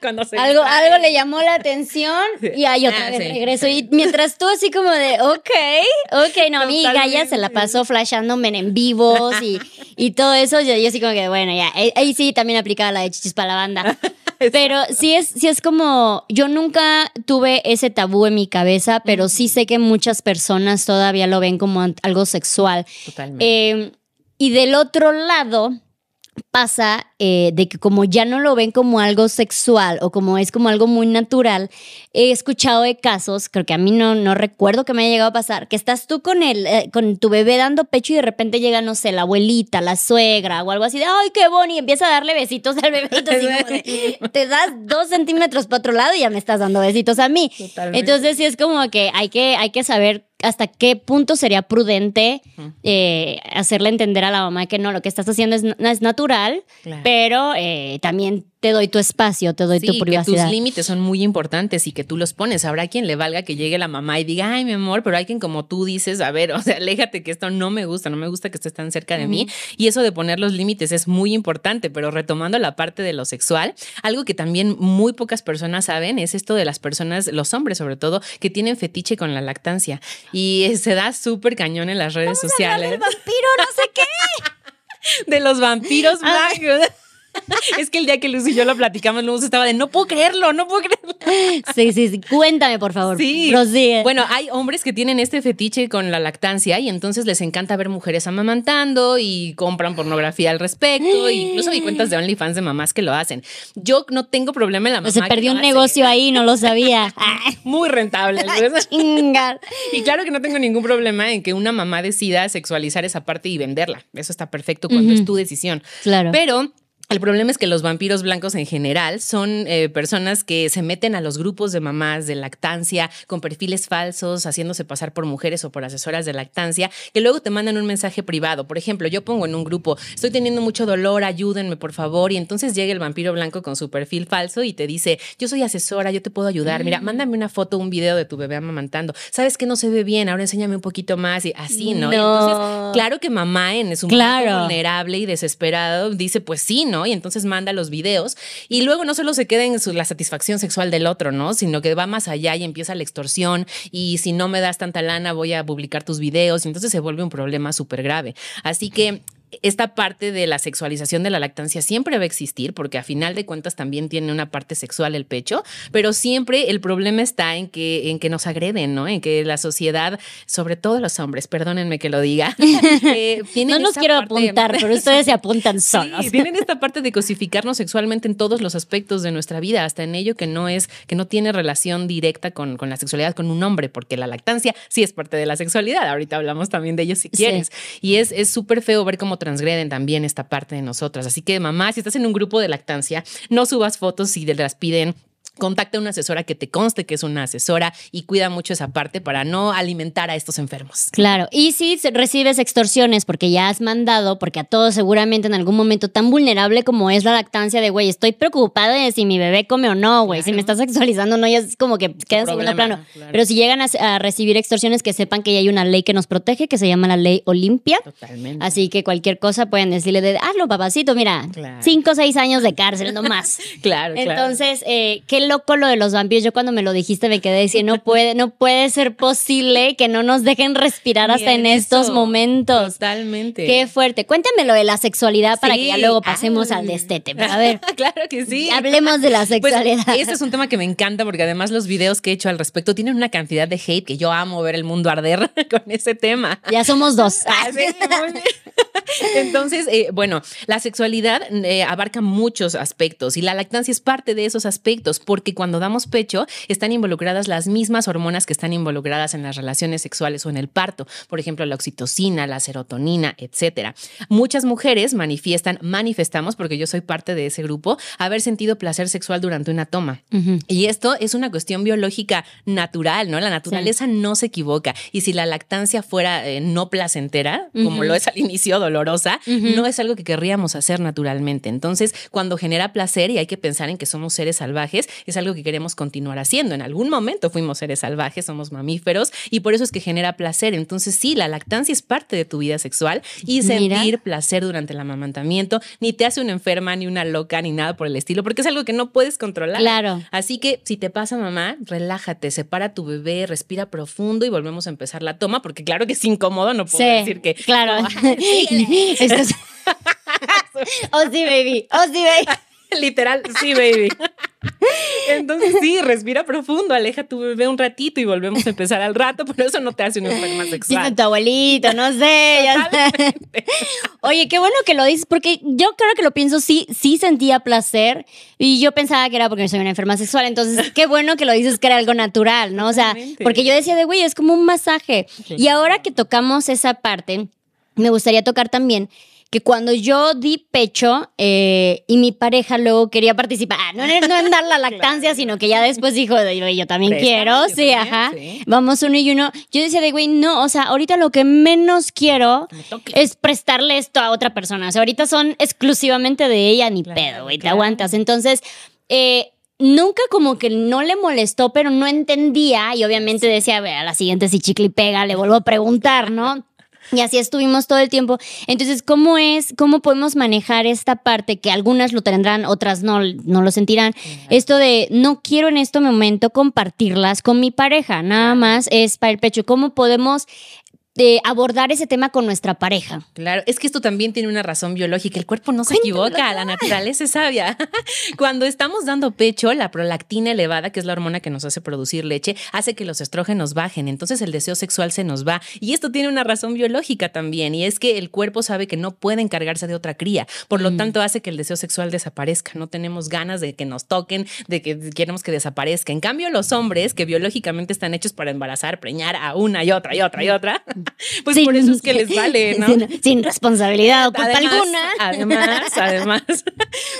Cuando se algo, algo le llamó la atención y ahí otra Ah, vez sí. regreso. Y mientras tú así como de, ok, ok, no, mi Gaya se la pasó flashándome en vivos y, y todo eso. Yo, yo así como que, bueno, ya, ahí, ahí sí también aplicaba la de chichis para la banda. Pero sí es, sí es como, yo nunca tuve ese tabú en mi cabeza, pero sí sé que muchas personas todavía lo ven como algo sexual. Totalmente. Eh, y del otro lado pasa eh, de que como ya no lo ven como algo sexual o como es como algo muy natural, he escuchado de casos, creo que a mí no, no recuerdo que me haya llegado a pasar, que estás tú con, el, eh, con tu bebé dando pecho y de repente llega, no sé, la abuelita, la suegra o algo así de, ay, qué bonito, y empieza a darle besitos al así como de, te das dos centímetros para otro lado y ya me estás dando besitos a mí. Totalmente. Entonces sí es como que hay que, hay que saber hasta qué punto sería prudente eh, hacerle entender a la mamá que no, lo que estás haciendo es, es natural, Claro. pero eh, también te doy tu espacio, te doy Sí, tu que privacidad. tus límites son muy importantes y que tú los pones. Habrá quien le valga que llegue la mamá y diga, ay, mi amor, pero hay quien como tú dices, a ver, o sea, aléjate que esto no me gusta, no me gusta que estés tan cerca de mí. Y eso de poner los límites es muy importante, pero retomando la parte de lo sexual, algo que también muy pocas personas saben es esto de las personas, los hombres sobre todo, que tienen fetiche con la lactancia. Y se da súper cañón en las redes sociales. vampiro, no sé qué. De los vampiros blancos. Es que el día que Luz y yo lo platicamos, Luz estaba de no puedo creerlo, no puedo creerlo. Sí, sí, sí. Cuéntame, por favor. Sí. Prosigue. Bueno, hay hombres que tienen este fetiche con la lactancia y entonces les encanta ver mujeres amamantando y compran pornografía al respecto. e incluso hay cuentas de OnlyFans de mamás que lo hacen. Yo no tengo problema en la mamá. se perdió un hace. negocio ahí, no lo sabía. Muy rentable. ¿sabes? chinga. Y claro que no tengo ningún problema en que una mamá decida sexualizar esa parte y venderla. Eso está perfecto cuando es tu decisión. Claro. Pero el problema es que los vampiros blancos en general son eh, personas que se meten a los grupos de mamás de lactancia con perfiles falsos, haciéndose pasar por mujeres o por asesoras de lactancia, que luego te mandan un mensaje privado. Por ejemplo, yo pongo en un grupo, estoy teniendo mucho dolor, ayúdenme por favor, y entonces llega el vampiro blanco con su perfil falso y te dice, yo soy asesora, yo te puedo ayudar, mira, mm. mándame una foto, un video de tu bebé amamantando, sabes que no se ve bien, ahora enséñame un poquito más y así, ¿no? entonces, claro que mamá en es un claro. vulnerable y desesperado dice, pues sí, ¿no? Y entonces manda los videos y luego no solo se queda en la satisfacción sexual del otro, ¿no? Sino que va más allá y empieza la extorsión y si no me das tanta lana voy a publicar tus videos y entonces se vuelve un problema súper grave. Así que esta parte de la sexualización de la lactancia siempre va a existir, porque a final de cuentas también tiene una parte sexual el pecho, pero siempre el problema está en que, en que nos agreden, ¿no? En que la sociedad, sobre todo los hombres, perdónenme que lo diga, eh, no nos quiero apuntar, pero ustedes se apuntan solos. Sí, tienen esta parte de cosificarnos sexualmente en todos los aspectos de nuestra vida, hasta en ello que no es, que no tiene relación directa con, con la sexualidad con un hombre, porque la lactancia sí es parte de la sexualidad. Ahorita hablamos también de ello si quieres. Y es súper feo ver cómo transgreden también esta parte de nosotras. Así que mamá, si estás en un grupo de lactancia, no subas fotos si te las piden contacta a una asesora que te conste que es una asesora y cuida mucho esa parte para no alimentar a estos enfermos. Claro, y si recibes extorsiones porque ya has mandado, porque a todos seguramente en algún momento tan vulnerable como es la lactancia de, güey, estoy preocupada de si mi bebé come o no, güey, si me estás sexualizando no, ya es como que queda en segundo plano. Pero si llegan a, recibir extorsiones, que sepan que ya hay una ley que nos protege, que se llama la ley Olimpia. Totalmente. Así que cualquier cosa pueden decirle de, hazlo, papacito, mira, cinco o seis años de cárcel, no más. claro, Entonces, eh, ¿qué loco lo de los vampiros. Yo cuando me lo dijiste me quedé diciendo, no puede, no puede ser posible que no nos dejen respirar hasta en, estos momentos. Totalmente. Qué fuerte. Cuéntame lo de la sexualidad para que ya luego pasemos al destete. A ver. claro que sí. Hablemos de la pues, sexualidad. este es un tema que me encanta porque además los videos que he hecho al respecto tienen una cantidad de hate que yo amo ver el mundo arder con ese tema. Ya somos dos. Ah, Entonces, eh, bueno, la sexualidad eh, abarca muchos aspectos y la lactancia es parte de esos aspectos porque cuando damos pecho están involucradas las mismas hormonas que están involucradas en las relaciones sexuales o en el parto, por ejemplo, la oxitocina, la serotonina, etcétera. Muchas mujeres manifiestan, manifestamos, porque yo soy parte de ese grupo, haber sentido placer sexual durante una toma. Y esto es una cuestión biológica natural, ¿no? La naturaleza no se equivoca. Y si la lactancia fuera eh, no placentera, como lo es al inicio, dolorosa, no es algo que querríamos hacer naturalmente. Entonces, cuando genera placer, y hay que pensar en que somos seres salvajes, es algo que queremos continuar haciendo. En algún momento fuimos seres salvajes, somos mamíferos, y por eso es que genera placer. Entonces, sí, la lactancia es parte de tu vida sexual y sentir placer durante el amamantamiento ni te hace una enferma, ni una loca, ni nada por el estilo, porque es algo que no puedes controlar. Claro. Así que si te pasa, mamá, relájate, separa a tu bebé, respira profundo y volvemos a empezar la toma, porque claro que es incómodo, no puedo decir que. Claro. oh, sí, baby. Oh, sí, baby. Literal, sí, baby. Entonces sí, respira profundo, aleja a tu bebé un ratito y volvemos a empezar al rato, pero eso no te hace una enferma sexual. tu abuelito, no sé. Oye, qué bueno que lo dices, porque yo creo que lo pienso, sí, sí sentía placer y yo pensaba que era porque soy una enferma sexual, entonces qué bueno que lo dices que era algo natural, ¿no? O sea, porque yo decía de, güey, es como un masaje. Y ahora que tocamos esa parte, me gustaría tocar también que cuando yo di pecho eh, y mi pareja luego quería participar, no, no en dar la lactancia, sino que ya después dijo, yo también quiero, sí, ajá, vamos uno y uno. Yo decía de, güey, no, o sea, ahorita lo que menos quiero es prestarle esto a otra persona. O sea, ahorita son exclusivamente de ella, ni pedo, güey, te aguantas. Entonces, eh, nunca como que no le molestó, pero no entendía y obviamente decía, a la siguiente si chicle y pega, le vuelvo a preguntar, ¿no? Y así estuvimos todo el tiempo. Entonces, ¿cómo es, cómo podemos manejar esta parte que algunas lo tendrán, otras no, no lo sentirán? Esto de no quiero en este momento compartirlas con mi pareja, nada más es para el pecho. ¿Cómo podemos de abordar ese tema con nuestra pareja. Claro, es que esto también tiene una razón biológica. El cuerpo no se equivoca, la naturaleza es sabia. Cuando estamos dando pecho, la prolactina elevada, que es la hormona que nos hace producir leche, hace que los estrógenos bajen. Entonces el deseo sexual se nos va. Y esto tiene una razón biológica también. Y es que el cuerpo sabe que no puede encargarse de otra cría. Por lo mm. tanto, hace que el deseo sexual desaparezca. No tenemos ganas de que nos toquen, de que queremos que desaparezca. En cambio, los hombres, que biológicamente están hechos para embarazar, preñar a una y otra y otra y otra. Pues sin- por eso es que les vale, ¿no? Sin, sin responsabilidad o culpa Además, alguna. Además, además,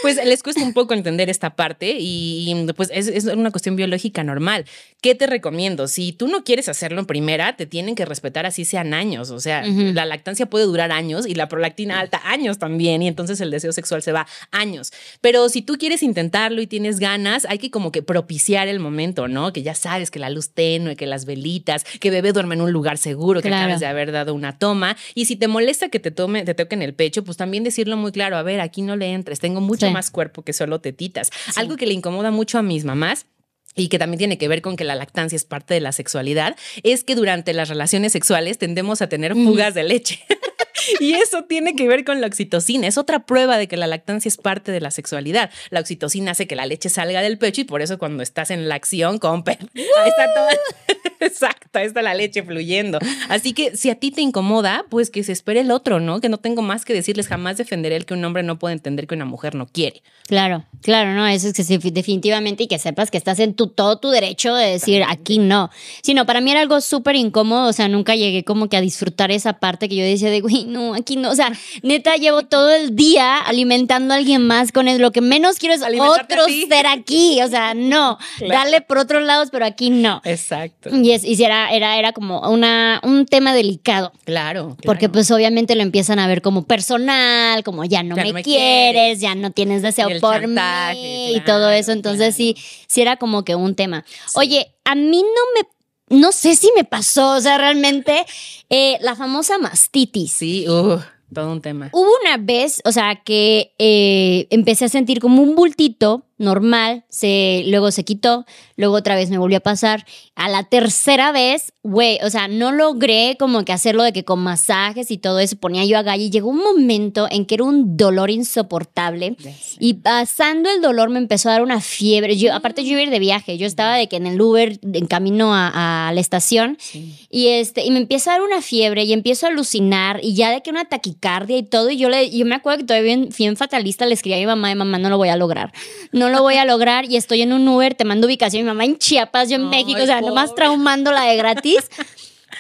pues les cuesta un poco entender esta parte y pues es, es una cuestión biológica normal. ¿Qué te recomiendo? Si tú no quieres hacerlo en primera, te tienen que respetar así sean años. O sea, la lactancia puede durar años y la prolactina alta años también y entonces el deseo sexual se va años. Pero si tú quieres intentarlo y tienes ganas, hay que como que propiciar el momento, ¿no? Que ya sabes que la luz tenue, que las velitas, que bebé duerme en un lugar seguro, que Claro. De haber dado una toma. Y si te molesta que te tome, te toquen el pecho, pues también decirlo muy claro, a ver, aquí no le entres, tengo mucho Sí. más cuerpo que solo tetitas. Algo que le incomoda mucho a mis mamás y que también tiene que ver con que la lactancia es parte de la sexualidad, es que durante las relaciones sexuales tendemos a tener fugas de leche. Y eso tiene que ver con la oxitocina. Es otra prueba de que la lactancia es parte de la sexualidad. La oxitocina hace que la leche salga del pecho y por eso cuando estás en la acción, compe, ahí está toda. Exacto, ahí está la leche fluyendo. Así que si a ti te incomoda, pues que se espere el otro, ¿no? Que no tengo más que decirles. Jamás defenderé el que un hombre no puede entender que una mujer no quiere. Claro, claro, no, eso es que sí, definitivamente y que sepas que estás en tu, todo tu derecho de decir aquí no. Sino para mí era algo súper incómodo, o sea, nunca llegué como que a disfrutar esa parte que yo decía de, güey, no, aquí no, o sea, neta llevo todo el día alimentando a alguien más con eso, lo que menos quiero es otro ser aquí, o sea, no, Claro. dale por otros lados, pero aquí no. Exacto. Y, es, y sí era, era, era como una, un tema delicado. Claro. Porque pues obviamente lo empiezan a ver como personal, como ya no Ya me, no me quieres, quieres. ya no tienes deseo Y por chantaje, mí y todo eso. Entonces sí, sí era como que un tema. Oye, a mí no me, no sé si me pasó, o sea, realmente eh, la famosa mastitis. Sí, uh, todo un tema. Hubo una vez, o sea, que eh, empecé a sentir como un bultito normal, se, luego se quitó, luego otra vez me volvió a pasar. A la tercera vez, güey, o sea, no logré como que hacerlo de que con masajes y todo eso ponía yo a gallo y llegó un momento en que era un dolor insoportable y pasando el dolor me empezó a dar una fiebre. Yo, aparte yo iba a ir de viaje, yo estaba de que en el Uber en camino a, a la estación Sí. y este, y me empieza a dar una fiebre y empiezo a alucinar y ya de que una taquicardia y todo. Y yo le, yo me acuerdo que todavía bien, bien fatalista le escribí a mi mamá, y mamá, no lo voy a lograr. No lo voy a lograr. Y estoy en un Uber, te mando ubicación, mi mamá en Chiapas, yo en Ay, México, o sea, nomás traumándola de gratis.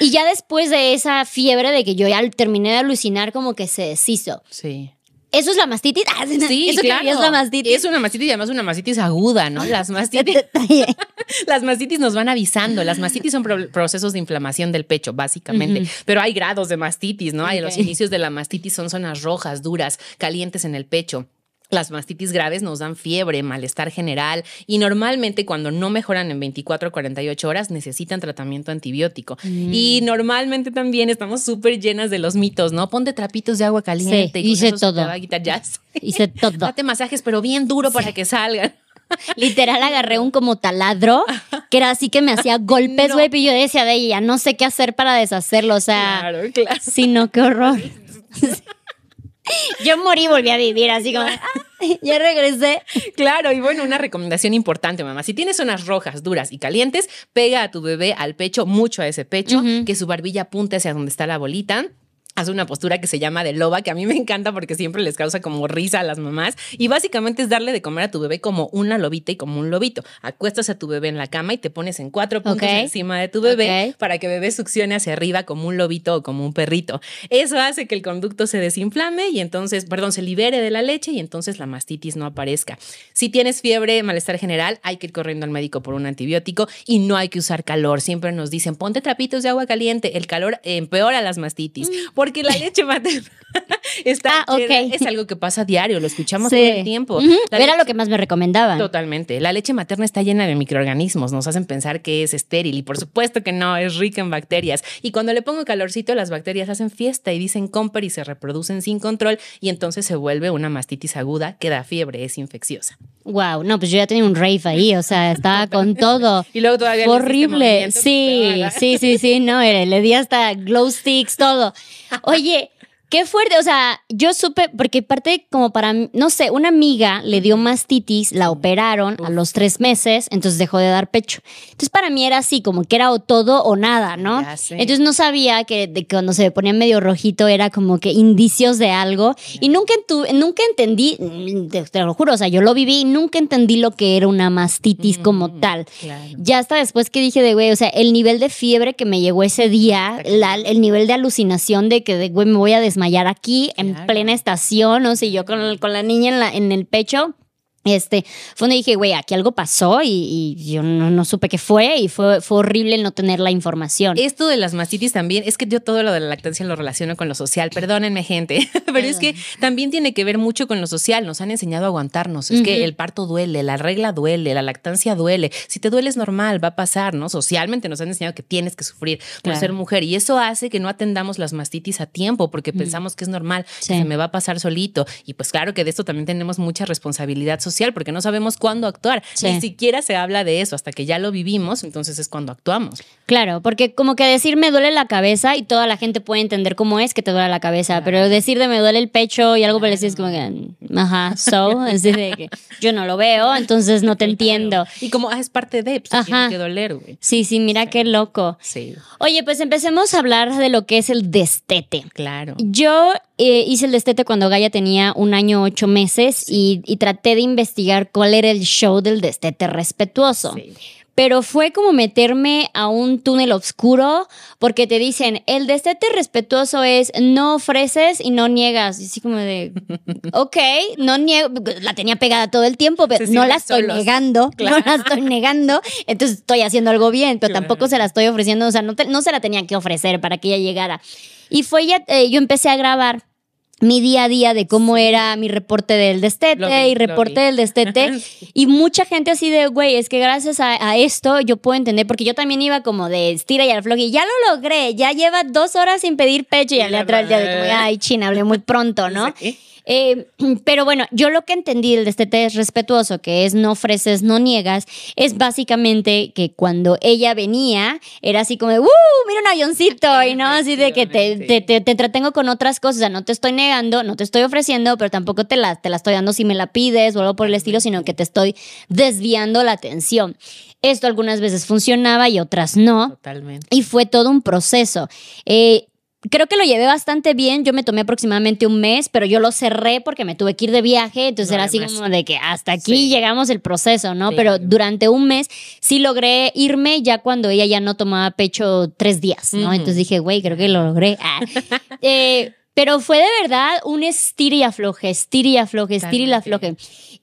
Y ya después de esa fiebre de que yo ya terminé de alucinar, como que se deshizo. Sí. ¿Eso es la mastitis? Ah, Sí, eso claro. es la mastitis. Es una mastitis y además una mastitis aguda, ¿no? Las mastitis, las mastitis nos van avisando. Las mastitis son pro- procesos de inflamación del pecho, básicamente. Pero hay grados de mastitis, ¿no? Hay los inicios de la mastitis son zonas rojas, duras, calientes en el pecho. Las mastitis graves nos dan fiebre, malestar general y normalmente cuando no mejoran en 24 o 48 horas necesitan tratamiento antibiótico. Mm. Y normalmente también estamos súper llenas de los mitos, ¿no? Ponte trapitos de agua caliente Sí, y hice se te todo. va a quitar ya. Hice todo. Date masajes, pero bien duro para que salgan. Literal agarré un como taladro, que era así que me hacía golpes, No. güey, y yo decía de ella, no sé qué hacer para deshacerlo, o sea, Claro, claro. sí, no, qué horror. Yo morí y volví a vivir así como, "Ah, ya regresé. Claro, y bueno, una recomendación importante, mamá. Si tienes zonas rojas, duras y calientes, pega a tu bebé al pecho, mucho a ese pecho, que su barbilla apunte hacia donde está la bolita. Haz una postura que se llama de loba, que a mí me encanta porque siempre les causa como risa a las mamás. Y básicamente es darle de comer a tu bebé como una lobita y como un lobito. Acuestas a tu bebé en la cama y te pones en cuatro puntos encima de tu bebé para que bebé succione hacia arriba como un lobito o como un perrito. Eso hace que el conducto se desinflame y entonces, perdón, se libere de la leche y entonces la mastitis no aparezca. Si tienes fiebre, malestar general, hay que ir corriendo al médico por un antibiótico y no hay que usar calor. Siempre nos dicen, ponte trapitos de agua caliente. El calor empeora las mastitis porque la leche materna está. Ah, ok. llena- es algo que pasa diario, lo escuchamos Sí. todo el tiempo. Era leche- lo que más me recomendaban. Totalmente. La leche materna está llena de microorganismos, nos hacen pensar que es estéril y por supuesto que no, es rica en bacterias. Y cuando le pongo calorcito, las bacterias hacen fiesta y dicen comper y se reproducen sin control y entonces se vuelve una mastitis aguda que da fiebre, es infecciosa. Wow, no, pues yo ya tenía un rave ahí, o sea, estaba con todo. Y luego todavía horrible. Sí, sí, sí, sí, no, era- le di hasta glow sticks, todo. Oye, Qué fuerte, o sea, yo supe, porque parte como para, no sé, una amiga le dio mastitis, la operaron a los tres meses, entonces dejó de dar pecho. Entonces para mí era así, como que era o todo o nada, ¿no? Entonces no sabía que de cuando se ponía medio rojito era como que indicios de algo y nunca, nunca entendí, te, te lo juro, o sea, yo lo viví y nunca entendí lo que era una mastitis como Mm, tal. claro. Ya hasta después que dije de, güey, o sea, el nivel de fiebre que me llegó ese día, la- el nivel de alucinación de que, de, güey, me voy a desmayar aquí en plena estación, o sea, yo con, con la niña en, la, en el pecho. Este, fue donde dije, güey, aquí algo pasó y, y yo no, no supe qué fue y fue, fue horrible el no tener la información. Esto de las mastitis también, es que yo todo lo de la lactancia lo relaciono con lo social, perdónenme gente, pero es que también tiene que ver mucho con lo social, nos han enseñado a aguantarnos, es que el parto duele, la regla duele, la lactancia duele, si te duele es normal, va a pasar, ¿no? Socialmente nos han enseñado que tienes que sufrir por Claro. ser mujer y eso hace que no atendamos las mastitis a tiempo porque pensamos que es normal, Sí. que se me va a pasar solito y pues claro que de esto también tenemos mucha responsabilidad social porque no sabemos cuándo actuar, Sí. ni siquiera se habla de eso hasta que ya lo vivimos, entonces es cuando actuamos. Claro, porque como que decir me duele la cabeza y toda la gente puede entender cómo es que te duele la cabeza, pero decir de me duele el pecho y algo el estilo es como que, ajá, so, así de que yo no lo veo, entonces no te entiendo. Y como ah, es parte de, pues tiene que doler, güey. Sí, sí, mira qué loco. Sí, Oye, pues empecemos a hablar de lo que es el destete. claro. Yo eh, hice el destete cuando Gaia tenía un año ocho meses y, y traté de investigar cuál era el show del destete respetuoso. Sí. Pero fue como meterme a un túnel oscuro porque te dicen, el destete respetuoso es no ofreces y no niegas. Y así como de, ok, no niego, la tenía pegada todo el tiempo, pero no la estoy solos. negando, Claro. no la estoy negando, entonces estoy haciendo algo bien, pero Claro. tampoco se la estoy ofreciendo, o sea, no, te- no se la tenían que ofrecer para que ella llegara. Y fue ya, eh, yo empecé a grabar mi día a día de cómo era mi reporte del destete vi, y reporte del destete. y mucha gente así de, güey, es que gracias a, a esto yo puedo entender, porque yo también iba como de estira y al flog y ya lo logré, ya lleva dos horas sin pedir pecho y al atrás ya de como, ay, china, hablé muy pronto, ¿no? Sí. Eh, pero bueno, yo lo que entendí del destete es respetuoso, que es no ofreces, no niegas, es básicamente que cuando ella venía, era así como, ¡uh! Mira un avioncito, y no así de que te, te, te, te entretengo con otras cosas, o sea, no te estoy negando, no te estoy ofreciendo, pero tampoco te la, te la estoy dando si me la pides o algo por el estilo, sino que te estoy desviando la atención. Esto algunas veces funcionaba y otras no. Totalmente. Y fue todo un proceso. Eh, creo que lo llevé bastante bien. Yo me tomé aproximadamente un mes, pero yo lo cerré porque me tuve que ir de viaje. Entonces No, era así como de que hasta aquí Sí. llegamos el proceso, ¿no? Pero durante un mes sí logré irme ya cuando ella ya no tomaba pecho tres días, ¿no? Entonces dije, güey, creo que lo logré. Ah. Eh, pero fue de verdad un estir y afloje, estir y afloje, estir y afloje.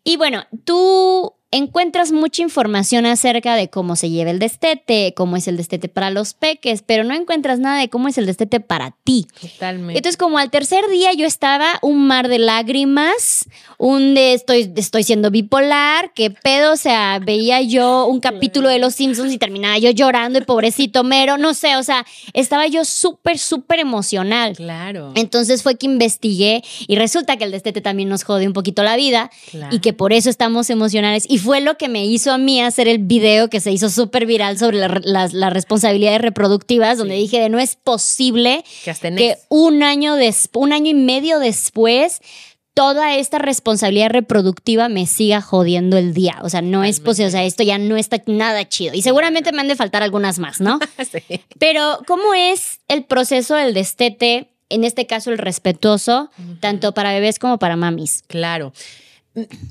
Y bueno, tú encuentras mucha información acerca de cómo se lleva el destete, cómo es el destete para los peques, pero no encuentras nada de cómo es el destete para ti. Totalmente. Entonces, como al tercer día yo estaba un mar de lágrimas, un de estoy, estoy siendo bipolar, qué pedo, o sea, veía yo un capítulo de Los Simpsons y terminaba yo llorando y pobrecito mero, no sé, o sea, estaba yo súper, súper emocional. claro. Entonces fue que investigué y resulta que el destete también nos jode un poquito la vida Claro. y que por eso estamos emocionales. Y fue lo que me hizo a mí hacer el video que se hizo súper viral sobre la- las, las responsabilidades reproductivas, donde dije de no es posible que un año, des- un año y medio después toda esta responsabilidad reproductiva me siga jodiendo el día. O sea, no es posible, o sea, esto ya no está nada chido. Y seguramente me han de faltar algunas más, ¿no? Sí. Pero, ¿cómo es el proceso del destete? En este caso, el respetuoso, tanto para bebés como para mamis. Claro.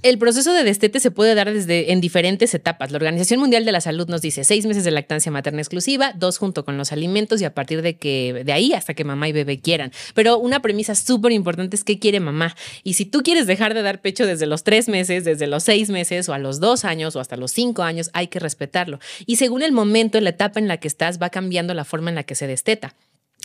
El proceso de destete se puede dar desde en diferentes etapas. La Organización Mundial de la Salud nos dice seis meses de lactancia materna exclusiva, dos junto con los alimentos y a partir de que de ahí hasta que mamá y bebé quieran. Pero una premisa súper importante es qué quiere mamá. Y si tú quieres dejar de dar pecho desde los tres meses, desde los seis meses o a los dos años o hasta los cinco años, hay que respetarlo. Y según el momento, la etapa en la que estás, va cambiando la forma en la que se desteta.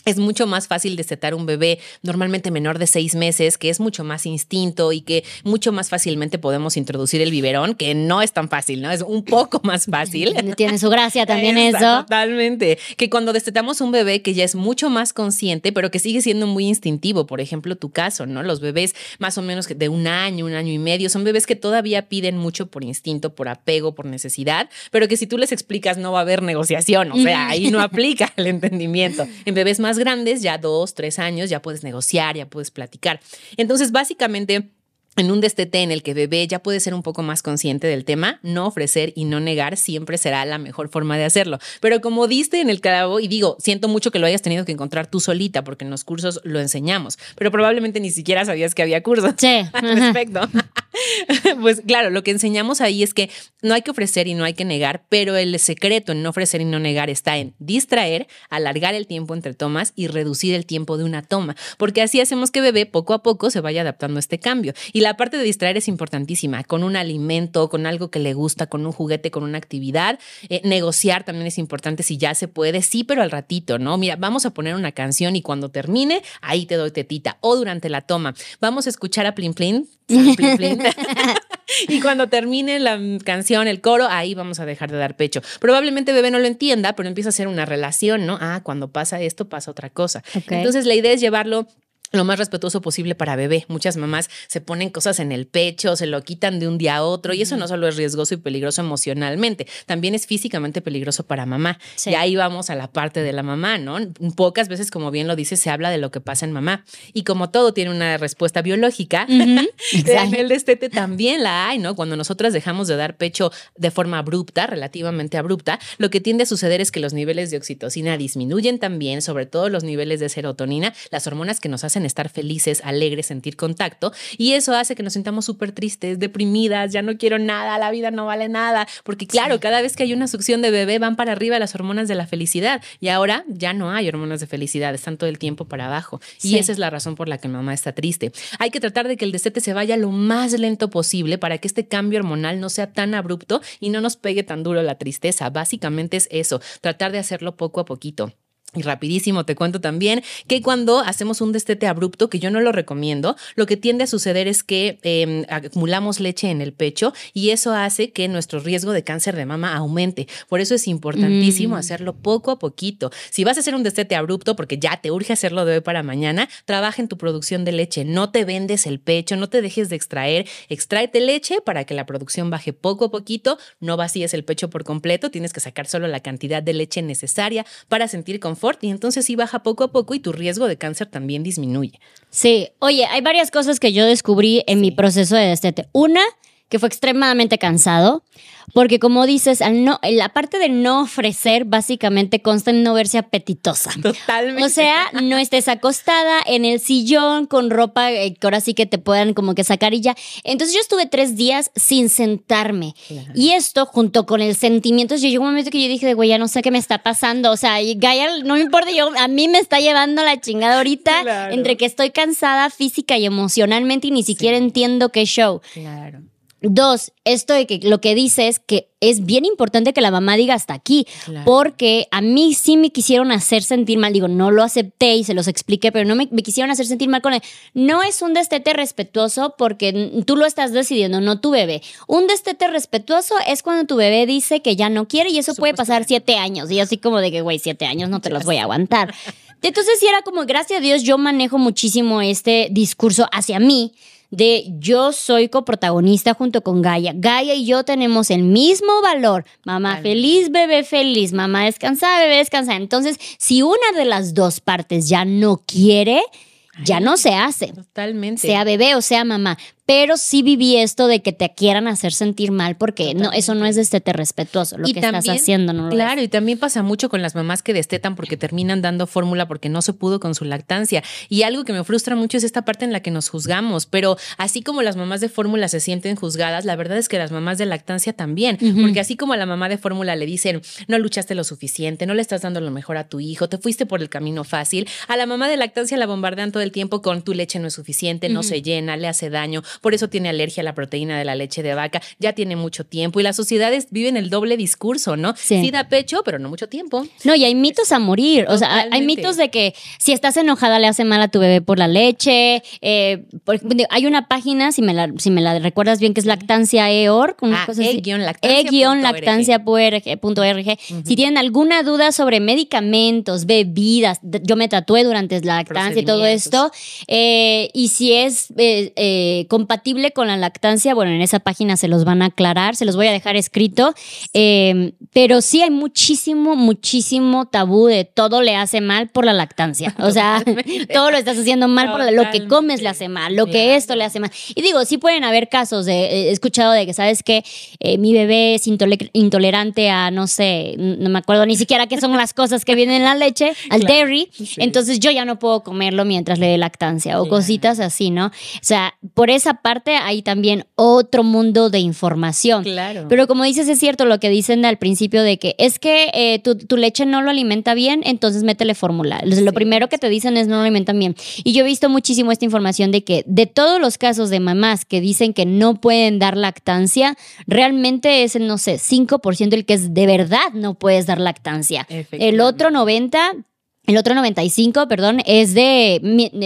Es mucho más fácil destetar un bebé normalmente menor de seis meses, que es mucho más instinto y que mucho más fácilmente podemos introducir el biberón, que no es tan fácil, ¿no? Es un poco más fácil. Tiene su gracia también Esa, eso. Totalmente. Que cuando destetamos un bebé que ya es mucho más consciente, pero que sigue siendo muy instintivo, por ejemplo, tu caso, ¿no? Los bebés más o menos de un año, un año y medio, son bebés que todavía piden mucho por instinto, por apego, por necesidad, pero que si tú les explicas no va a haber negociación, o sea, ahí no aplica el entendimiento. En bebés más más grandes, ya dos, tres años, ya puedes negociar, ya puedes platicar. Entonces, básicamente en un destete en el que bebé ya puede ser un poco más consciente del tema, no ofrecer y no negar siempre será la mejor forma de hacerlo. Pero como diste en el clavo, y digo, siento mucho que lo hayas tenido que encontrar tú solita, porque en los cursos lo enseñamos, pero probablemente ni siquiera sabías que había cursos Sí. al respecto. pues claro, lo que enseñamos ahí es que no hay que ofrecer y no hay que negar, pero el secreto en no ofrecer y no negar está en distraer, alargar el tiempo entre tomas y reducir el tiempo de una toma, porque así hacemos que bebé poco a poco se vaya adaptando a este cambio. Y la parte de distraer es importantísima, con un alimento, con algo que le gusta, con un juguete, con una actividad. Eh, negociar también es importante si ya se puede, sí, pero al ratito, ¿no? Mira, vamos a poner una canción y cuando termine, ahí te doy tetita. O durante la toma, vamos a escuchar a Plin Plin. Plin, Plin. y cuando termine la canción, el coro, ahí vamos a dejar de dar pecho. Probablemente bebé no lo entienda, pero empieza a ser una relación, ¿no? Ah, cuando pasa esto, pasa otra cosa. Entonces la idea es llevarlo lo más respetuoso posible para bebé. Muchas mamás se ponen cosas en el pecho, se lo quitan de un día a otro y eso no solo es riesgoso y peligroso emocionalmente, también es físicamente peligroso para mamá. Sí. Y ahí vamos a la parte de la mamá, ¿no? Pocas veces, como bien lo dice, se habla de lo que pasa en mamá. Y como todo tiene una respuesta biológica, en el destete también la hay, ¿no? Cuando nosotras dejamos de dar pecho de forma abrupta, relativamente abrupta, lo que tiende a suceder es que los niveles de oxitocina disminuyen también, sobre todo los niveles de serotonina, las hormonas que nos hacen estar felices, alegres, sentir contacto, y eso hace que nos sintamos súper tristes, deprimidas, ya no quiero nada, la vida no vale nada, porque claro, cada vez que hay una succión de bebé van para arriba las hormonas de la felicidad, y ahora ya no hay hormonas de felicidad, están todo el tiempo para abajo, y esa es la razón por la que mamá está triste. Hay que tratar de que el destete se vaya lo más lento posible para que este cambio hormonal no sea tan abrupto y no nos pegue tan duro la tristeza. Básicamente es eso, tratar de hacerlo poco a poquito. Y rapidísimo te cuento también que cuando hacemos un destete abrupto, que yo no lo recomiendo, lo que tiende a suceder es que eh, acumulamos leche en el pecho y eso hace que nuestro riesgo de cáncer de mama aumente. Por eso es importantísimo Mm. hacerlo poco a poquito. Si vas a hacer un destete abrupto porque ya te urge hacerlo de hoy para mañana, trabaja en tu producción de leche. No te vendes el pecho, no te dejes de extraer. Extráete leche para que la producción baje poco a poquito. No vacíes el pecho por completo. Tienes que sacar solo la cantidad de leche necesaria para sentir confort y entonces sí baja poco a poco y tu riesgo de cáncer también disminuye. Sí, oye, hay varias cosas que yo descubrí en mi proceso de destete. Una, que fue extremadamente cansado, porque como dices, al no, la parte de no ofrecer básicamente consta en no verse apetitosa. Totalmente. O sea, no estés acostada en el sillón con ropa eh, que ahora sí que te puedan como que sacar y ya. Entonces yo estuve tres días sin sentarme. Y esto junto con el sentimiento, yo llegó un momento que yo dije, güey, ya no sé qué me está pasando. O sea, Gaia, no me importa, yo, a mí me está llevando la chingada ahorita Claro. entre que estoy cansada física y emocionalmente y ni siquiera entiendo qué show. Claro. Dos, esto de que lo que dice es que es bien importante que la mamá diga hasta aquí, Claro. porque a mí sí me quisieron hacer sentir mal. Digo, no lo acepté y se los expliqué, pero no me, me quisieron hacer sentir mal con él. No es un destete respetuoso porque tú lo estás decidiendo, no tu bebé. Un destete respetuoso es cuando tu bebé dice que ya no quiere y eso puede pasar siete años. Y así como de que, güey, siete años no te los voy a aguantar. Entonces sí era como, gracias a Dios, yo manejo muchísimo este discurso hacia mí de yo soy coprotagonista junto con Gaia. Gaia y yo tenemos el mismo valor. Mamá feliz, bebé feliz. Mamá descansada, bebé descansada. Entonces, si una de las dos partes ya no quiere, ya no se hace. Totalmente. Sea bebé o sea mamá. Pero sí viví esto de que te quieran hacer sentir mal porque no, eso no es destete respetuoso. Lo Y que estás haciendo no lo Claro, es. y también pasa mucho con las mamás que destetan porque terminan dando fórmula porque no se pudo con su lactancia. Y algo que me frustra mucho es esta parte en la que nos juzgamos. Pero así como las mamás de fórmula se sienten juzgadas, la verdad es que las mamás de lactancia también. Porque así como a la mamá de fórmula le dicen, no luchaste lo suficiente, no le estás dando lo mejor a tu hijo, te fuiste por el camino fácil, a la mamá de lactancia la bombardean todo el tiempo con tu leche no es suficiente, no se llena, le hace daño, por eso tiene alergia a la proteína de la leche de vaca, ya tiene mucho tiempo. Y las sociedades viven el doble discurso, ¿no? Sí. da pecho, pero no mucho tiempo. No, y hay mitos a morir. O sea, hay- mitos de que si estás enojada le hace mal a tu bebé por la leche. Eh, por hay una página, si me la, si me la recuerdas bien, que es lactancia una Ah, e-lactancia.org. e-lactancia.org. Si tienen alguna duda sobre medicamentos, bebidas, yo me tatué durante la lactancia y todo esto. eh, y si es eh, eh, con compatible con la lactancia, bueno, en esa página se los van a aclarar, se los voy a dejar escrito, eh, pero sí hay muchísimo, muchísimo tabú de todo le hace mal por la lactancia. O sea, todo lo estás haciendo mal por lo que comes le hace mal, lo que esto le hace mal. Y digo, sí pueden haber casos de, he escuchado de que, ¿sabes que mi bebé es intolerante a, no sé, no me acuerdo ni siquiera qué son las cosas que vienen en la leche, al dairy, entonces yo ya no puedo comerlo mientras le dé lactancia o cositas así, ¿no? O sea, por esa parte hay también otro mundo de información. Claro. Pero como dices, es cierto lo que dicen al principio de que es que eh, tu, leche no lo alimenta bien, entonces métele fórmula. Lo primero que te dicen es no lo alimentan bien. Y yo he visto muchísimo esta información de que de todos los casos de mamás que dicen que no pueden dar lactancia, realmente es el, no sé, 5% el que es de verdad no puedes dar lactancia. El otro 90 el otro 95, perdón, es de,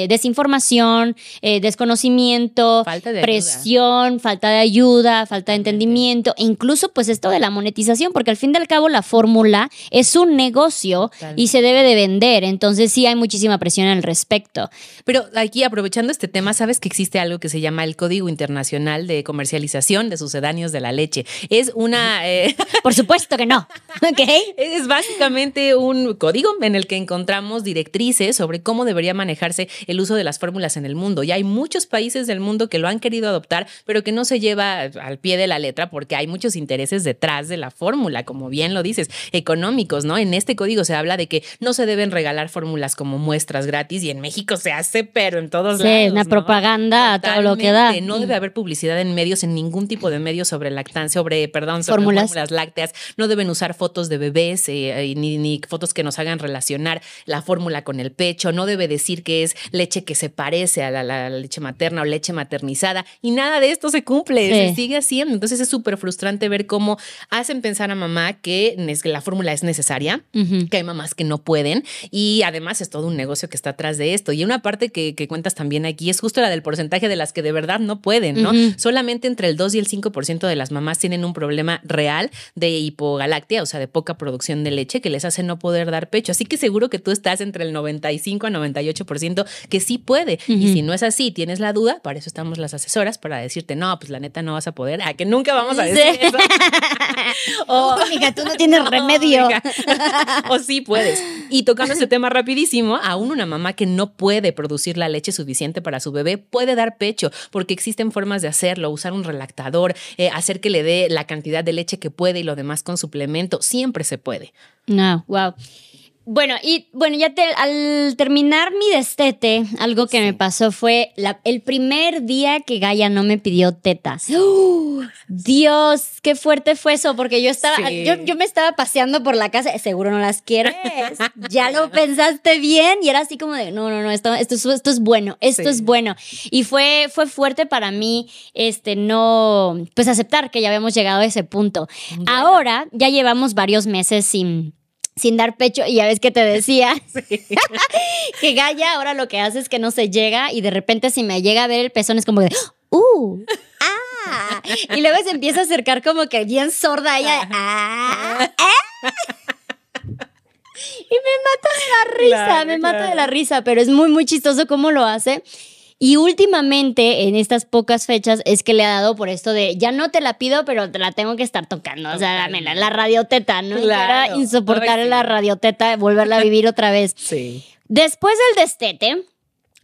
desinformación, eh, desconocimiento, presión, falta de ayuda, falta de entendimiento, e incluso pues esto de la monetización, porque al fin y al cabo la fórmula es un negocio y se debe de vender, entonces sí hay muchísima presión al respecto. Pero aquí aprovechando este tema, sabes que existe algo que se llama el Código Internacional de Comercialización de Sucedáneos de la Leche. Es una... Eh, Por supuesto que no, ¿ok? Es básicamente un código en el que encontramos encontramos directrices sobre cómo debería manejarse el uso de las fórmulas en el mundo. Y hay muchos países del mundo que lo han querido adoptar, pero que no se lleva al pie de la letra porque hay muchos intereses detrás de la fórmula, como bien lo dices, económicos, ¿no? En este código se habla de que no se deben regalar fórmulas como muestras gratis y en México se hace, pero en todos sí, lados. una propaganda, todo lo que da. No debe haber publicidad en medios, en ningún tipo de medios sobre lactancia, sobre, perdón, sobre fórmulas, lácteas. No deben usar fotos de bebés eh, ni, ni fotos que nos hagan relacionar la fórmula con el pecho, no debe decir que es leche que se parece a la, leche materna o leche maternizada y nada de esto se cumple, se sigue haciendo. Entonces es súper frustrante ver cómo hacen pensar a mamá que la fórmula es necesaria, que hay mamás que no pueden y además es todo un negocio que está atrás de esto. Y una parte que, cuentas también aquí es justo la del porcentaje de las que de verdad no pueden, ¿no? Solamente entre el 2 y el 5% de las mamás tienen un problema real de hipogalactia, o sea, de poca producción de leche que les hace no poder dar pecho. Así que seguro que tú estás entre el 95 a 98% que sí puede. Y si no es así, tienes la duda, para eso estamos las asesoras, para decirte, no, pues la neta no vas a poder, a que nunca vamos a decir eso. o, tú no tienes remedio. o sí puedes. Y tocando ese tema rapidísimo, aún una mamá que no puede producir la leche suficiente para su bebé puede dar pecho, porque existen formas de hacerlo, usar un relactador, eh, hacer que le dé la cantidad de leche que puede y lo demás con suplemento, siempre se puede. No, wow. Bueno, y bueno, ya al terminar mi destete, algo que me pasó fue el primer día que Gaia no me pidió tetas. Dios, qué fuerte fue eso, porque yo estaba, yo, me estaba paseando por la casa, seguro no las quieres, ya lo pensaste bien, y era así como de, no, no, no, esto, esto, esto es bueno, esto es bueno. Y fue, fue fuerte para mí, este, no, pues aceptar que ya habíamos llegado a ese punto. Ahora ya llevamos varios meses sin sin dar pecho y ya ves que te decía que Gaia ahora lo que hace es que no se llega y de repente si me llega a ver el pezón es como de ¡uh! ¡ah! Y luego se empieza a acercar como que bien sorda ella ¡ah! ¿eh? Y me mata de la risa, me mata de la risa, pero es muy, muy chistoso cómo lo hace. Y últimamente, en estas pocas fechas, es que le ha dado por esto de ya no te la pido, pero te la tengo que estar tocando. O sea, dame la, radioteta, ¿no? Claro. insoportar la radioteta, volverla a vivir otra vez. Sí. Después del destete,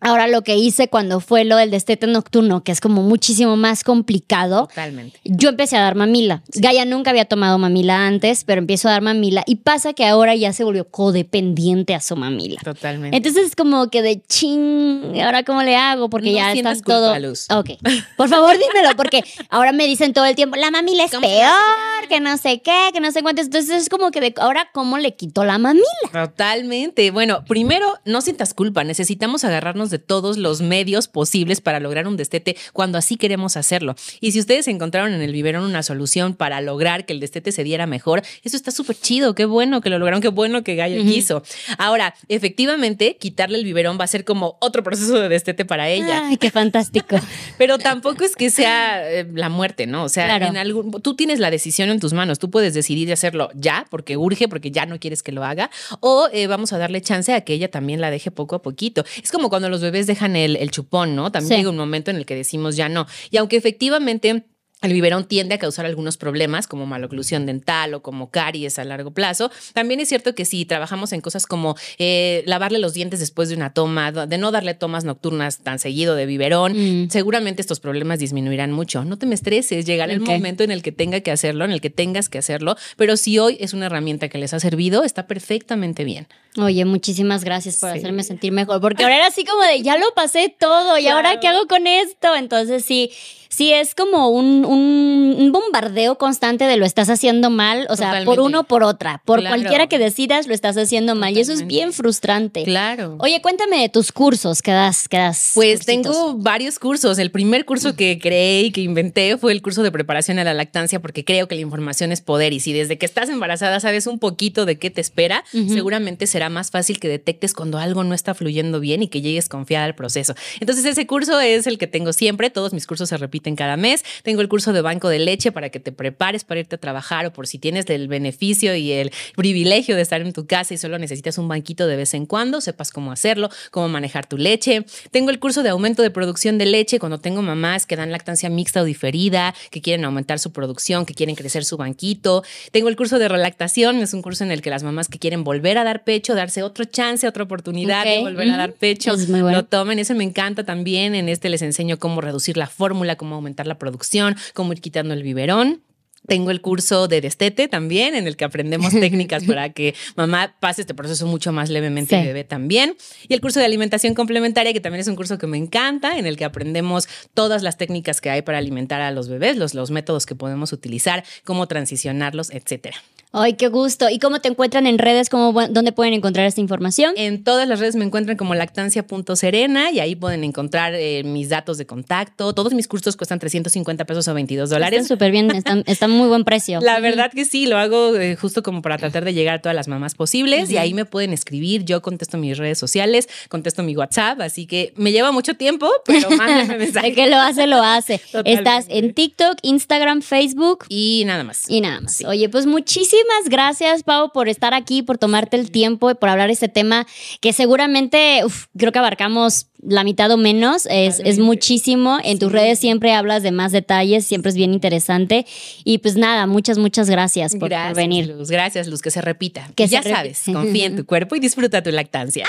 Ahora lo que hice cuando fue lo del destete nocturno, que es como muchísimo más complicado. Totalmente. Yo empecé a dar mamila. Gaia nunca había tomado mamila antes, pero empiezo a dar mamila. Y pasa que ahora ya se volvió codependiente a su mamila. Totalmente. Entonces es como que de ching, ¿ahora cómo le hago? Porque ya está todo. Luz. Ok. Por favor, dímelo, porque ahora me dicen todo el tiempo, la mamila es peor, que no sé qué, que no sé cuánto. Entonces es como que de ahora, ¿cómo le quito la mamila? Totalmente. Bueno, primero, no sientas culpa. Necesitamos agarrarnos de todos los medios posibles para lograr un destete cuando así queremos hacerlo. Y si ustedes encontraron en el biberón una solución para lograr que el destete se diera mejor, eso está súper chido, qué bueno que lo lograron, qué bueno que Gallo quiso. Ahora, efectivamente, quitarle el biberón va a ser como otro proceso de destete para ella. Ay, qué fantástico. Pero tampoco es que sea eh, la muerte, ¿no? O sea, en algún, tú tienes la decisión en tus manos, tú puedes decidir hacerlo ya, porque urge, porque ya no quieres que lo haga, o eh, vamos a darle chance a que ella también la deje poco a poquito. Es como cuando los los bebés dejan el, el chupón, ¿no? También llega un momento en el que decimos ya no. Y aunque efectivamente el biberón tiende a causar algunos problemas como maloclusión dental o como caries a largo plazo. También es cierto que si trabajamos en cosas como eh, lavarle los dientes después de una toma, de no darle tomas nocturnas tan seguido de biberón, mm. seguramente estos problemas disminuirán mucho. No te me estreses, llegará el momento en el que tenga que hacerlo, en el que tengas que hacerlo, pero si hoy es una herramienta que les ha servido, está perfectamente bien. Oye, muchísimas gracias por hacerme sentir mejor, porque ahora era así como de, ya lo pasé todo y ahora qué hago con esto. Entonces sí, sí es como un, un, bombardeo constante de lo estás haciendo mal, o sea, por uno o por otra, por cualquiera que decidas lo estás haciendo mal y eso es bien frustrante. Claro. Oye, cuéntame de tus cursos que das, que das. Pues tengo varios cursos. El primer curso que creé y que inventé fue el curso de preparación a la lactancia porque creo que la información es poder y si desde que estás embarazada sabes un poquito de qué te espera, seguramente será más fácil que detectes cuando algo no está fluyendo bien y que llegues confiada al proceso. Entonces ese curso es el que tengo siempre, todos mis cursos se repiten en cada mes. Tengo el curso de banco de leche para que te prepares para irte a trabajar o por si tienes el beneficio y el privilegio de estar en tu casa y solo necesitas un banquito de vez en cuando, sepas cómo hacerlo, cómo manejar tu leche. Tengo el curso de aumento de producción de leche cuando tengo mamás que dan lactancia mixta o diferida, que quieren aumentar su producción, que quieren crecer su banquito. Tengo el curso de relactación, es un curso en el que las mamás que quieren volver a dar pecho, darse otro chance, otra oportunidad de volver a dar pecho, lo tomen. Eso me encanta también. En este les enseño cómo reducir la fórmula, cómo aumentar la producción, cómo ir quitando el biberón. Tengo el curso de destete también, en el que aprendemos técnicas para que mamá pase este proceso mucho más levemente y bebé también. Y el curso de alimentación complementaria, que también es un curso que me encanta, en el que aprendemos todas las técnicas que hay para alimentar a los bebés, los, los métodos que podemos utilizar, cómo transicionarlos, etcétera. Ay, qué gusto. ¿Y cómo te encuentran en redes? ¿Cómo, ¿Dónde pueden encontrar esta información? En todas las redes me encuentran como lactancia.serena y ahí pueden encontrar eh, mis datos de contacto. Todos mis cursos cuestan 350 pesos o 22 dólares. Están súper bien, están, están, muy buen precio. La verdad que sí, lo hago eh, justo como para tratar de llegar a todas las mamás posibles y ahí me pueden escribir. Yo contesto mis redes sociales, contesto mi WhatsApp, así que me lleva mucho tiempo, pero mándenme mensaje. El que lo hace, lo hace. Estás en TikTok, Instagram, Facebook. Y nada más. Y nada más. Oye, pues muchísimas muchísimas gracias, Pau, por estar aquí, por tomarte el tiempo y por hablar de este tema que seguramente creo que abarcamos la mitad o menos, es, es muchísimo. En tus redes siempre hablas de más detalles, siempre es bien interesante. Y pues nada, muchas, muchas gracias por, venir. Luz, gracias, Luz, que se repita. Que ya sabes, confía en tu cuerpo y disfruta tu lactancia.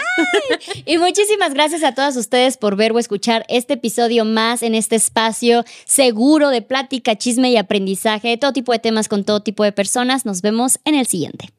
y muchísimas gracias a todas ustedes por ver o escuchar este episodio más en este espacio seguro de plática, chisme y aprendizaje de todo tipo de temas con todo tipo de personas. Nos vemos en el siguiente.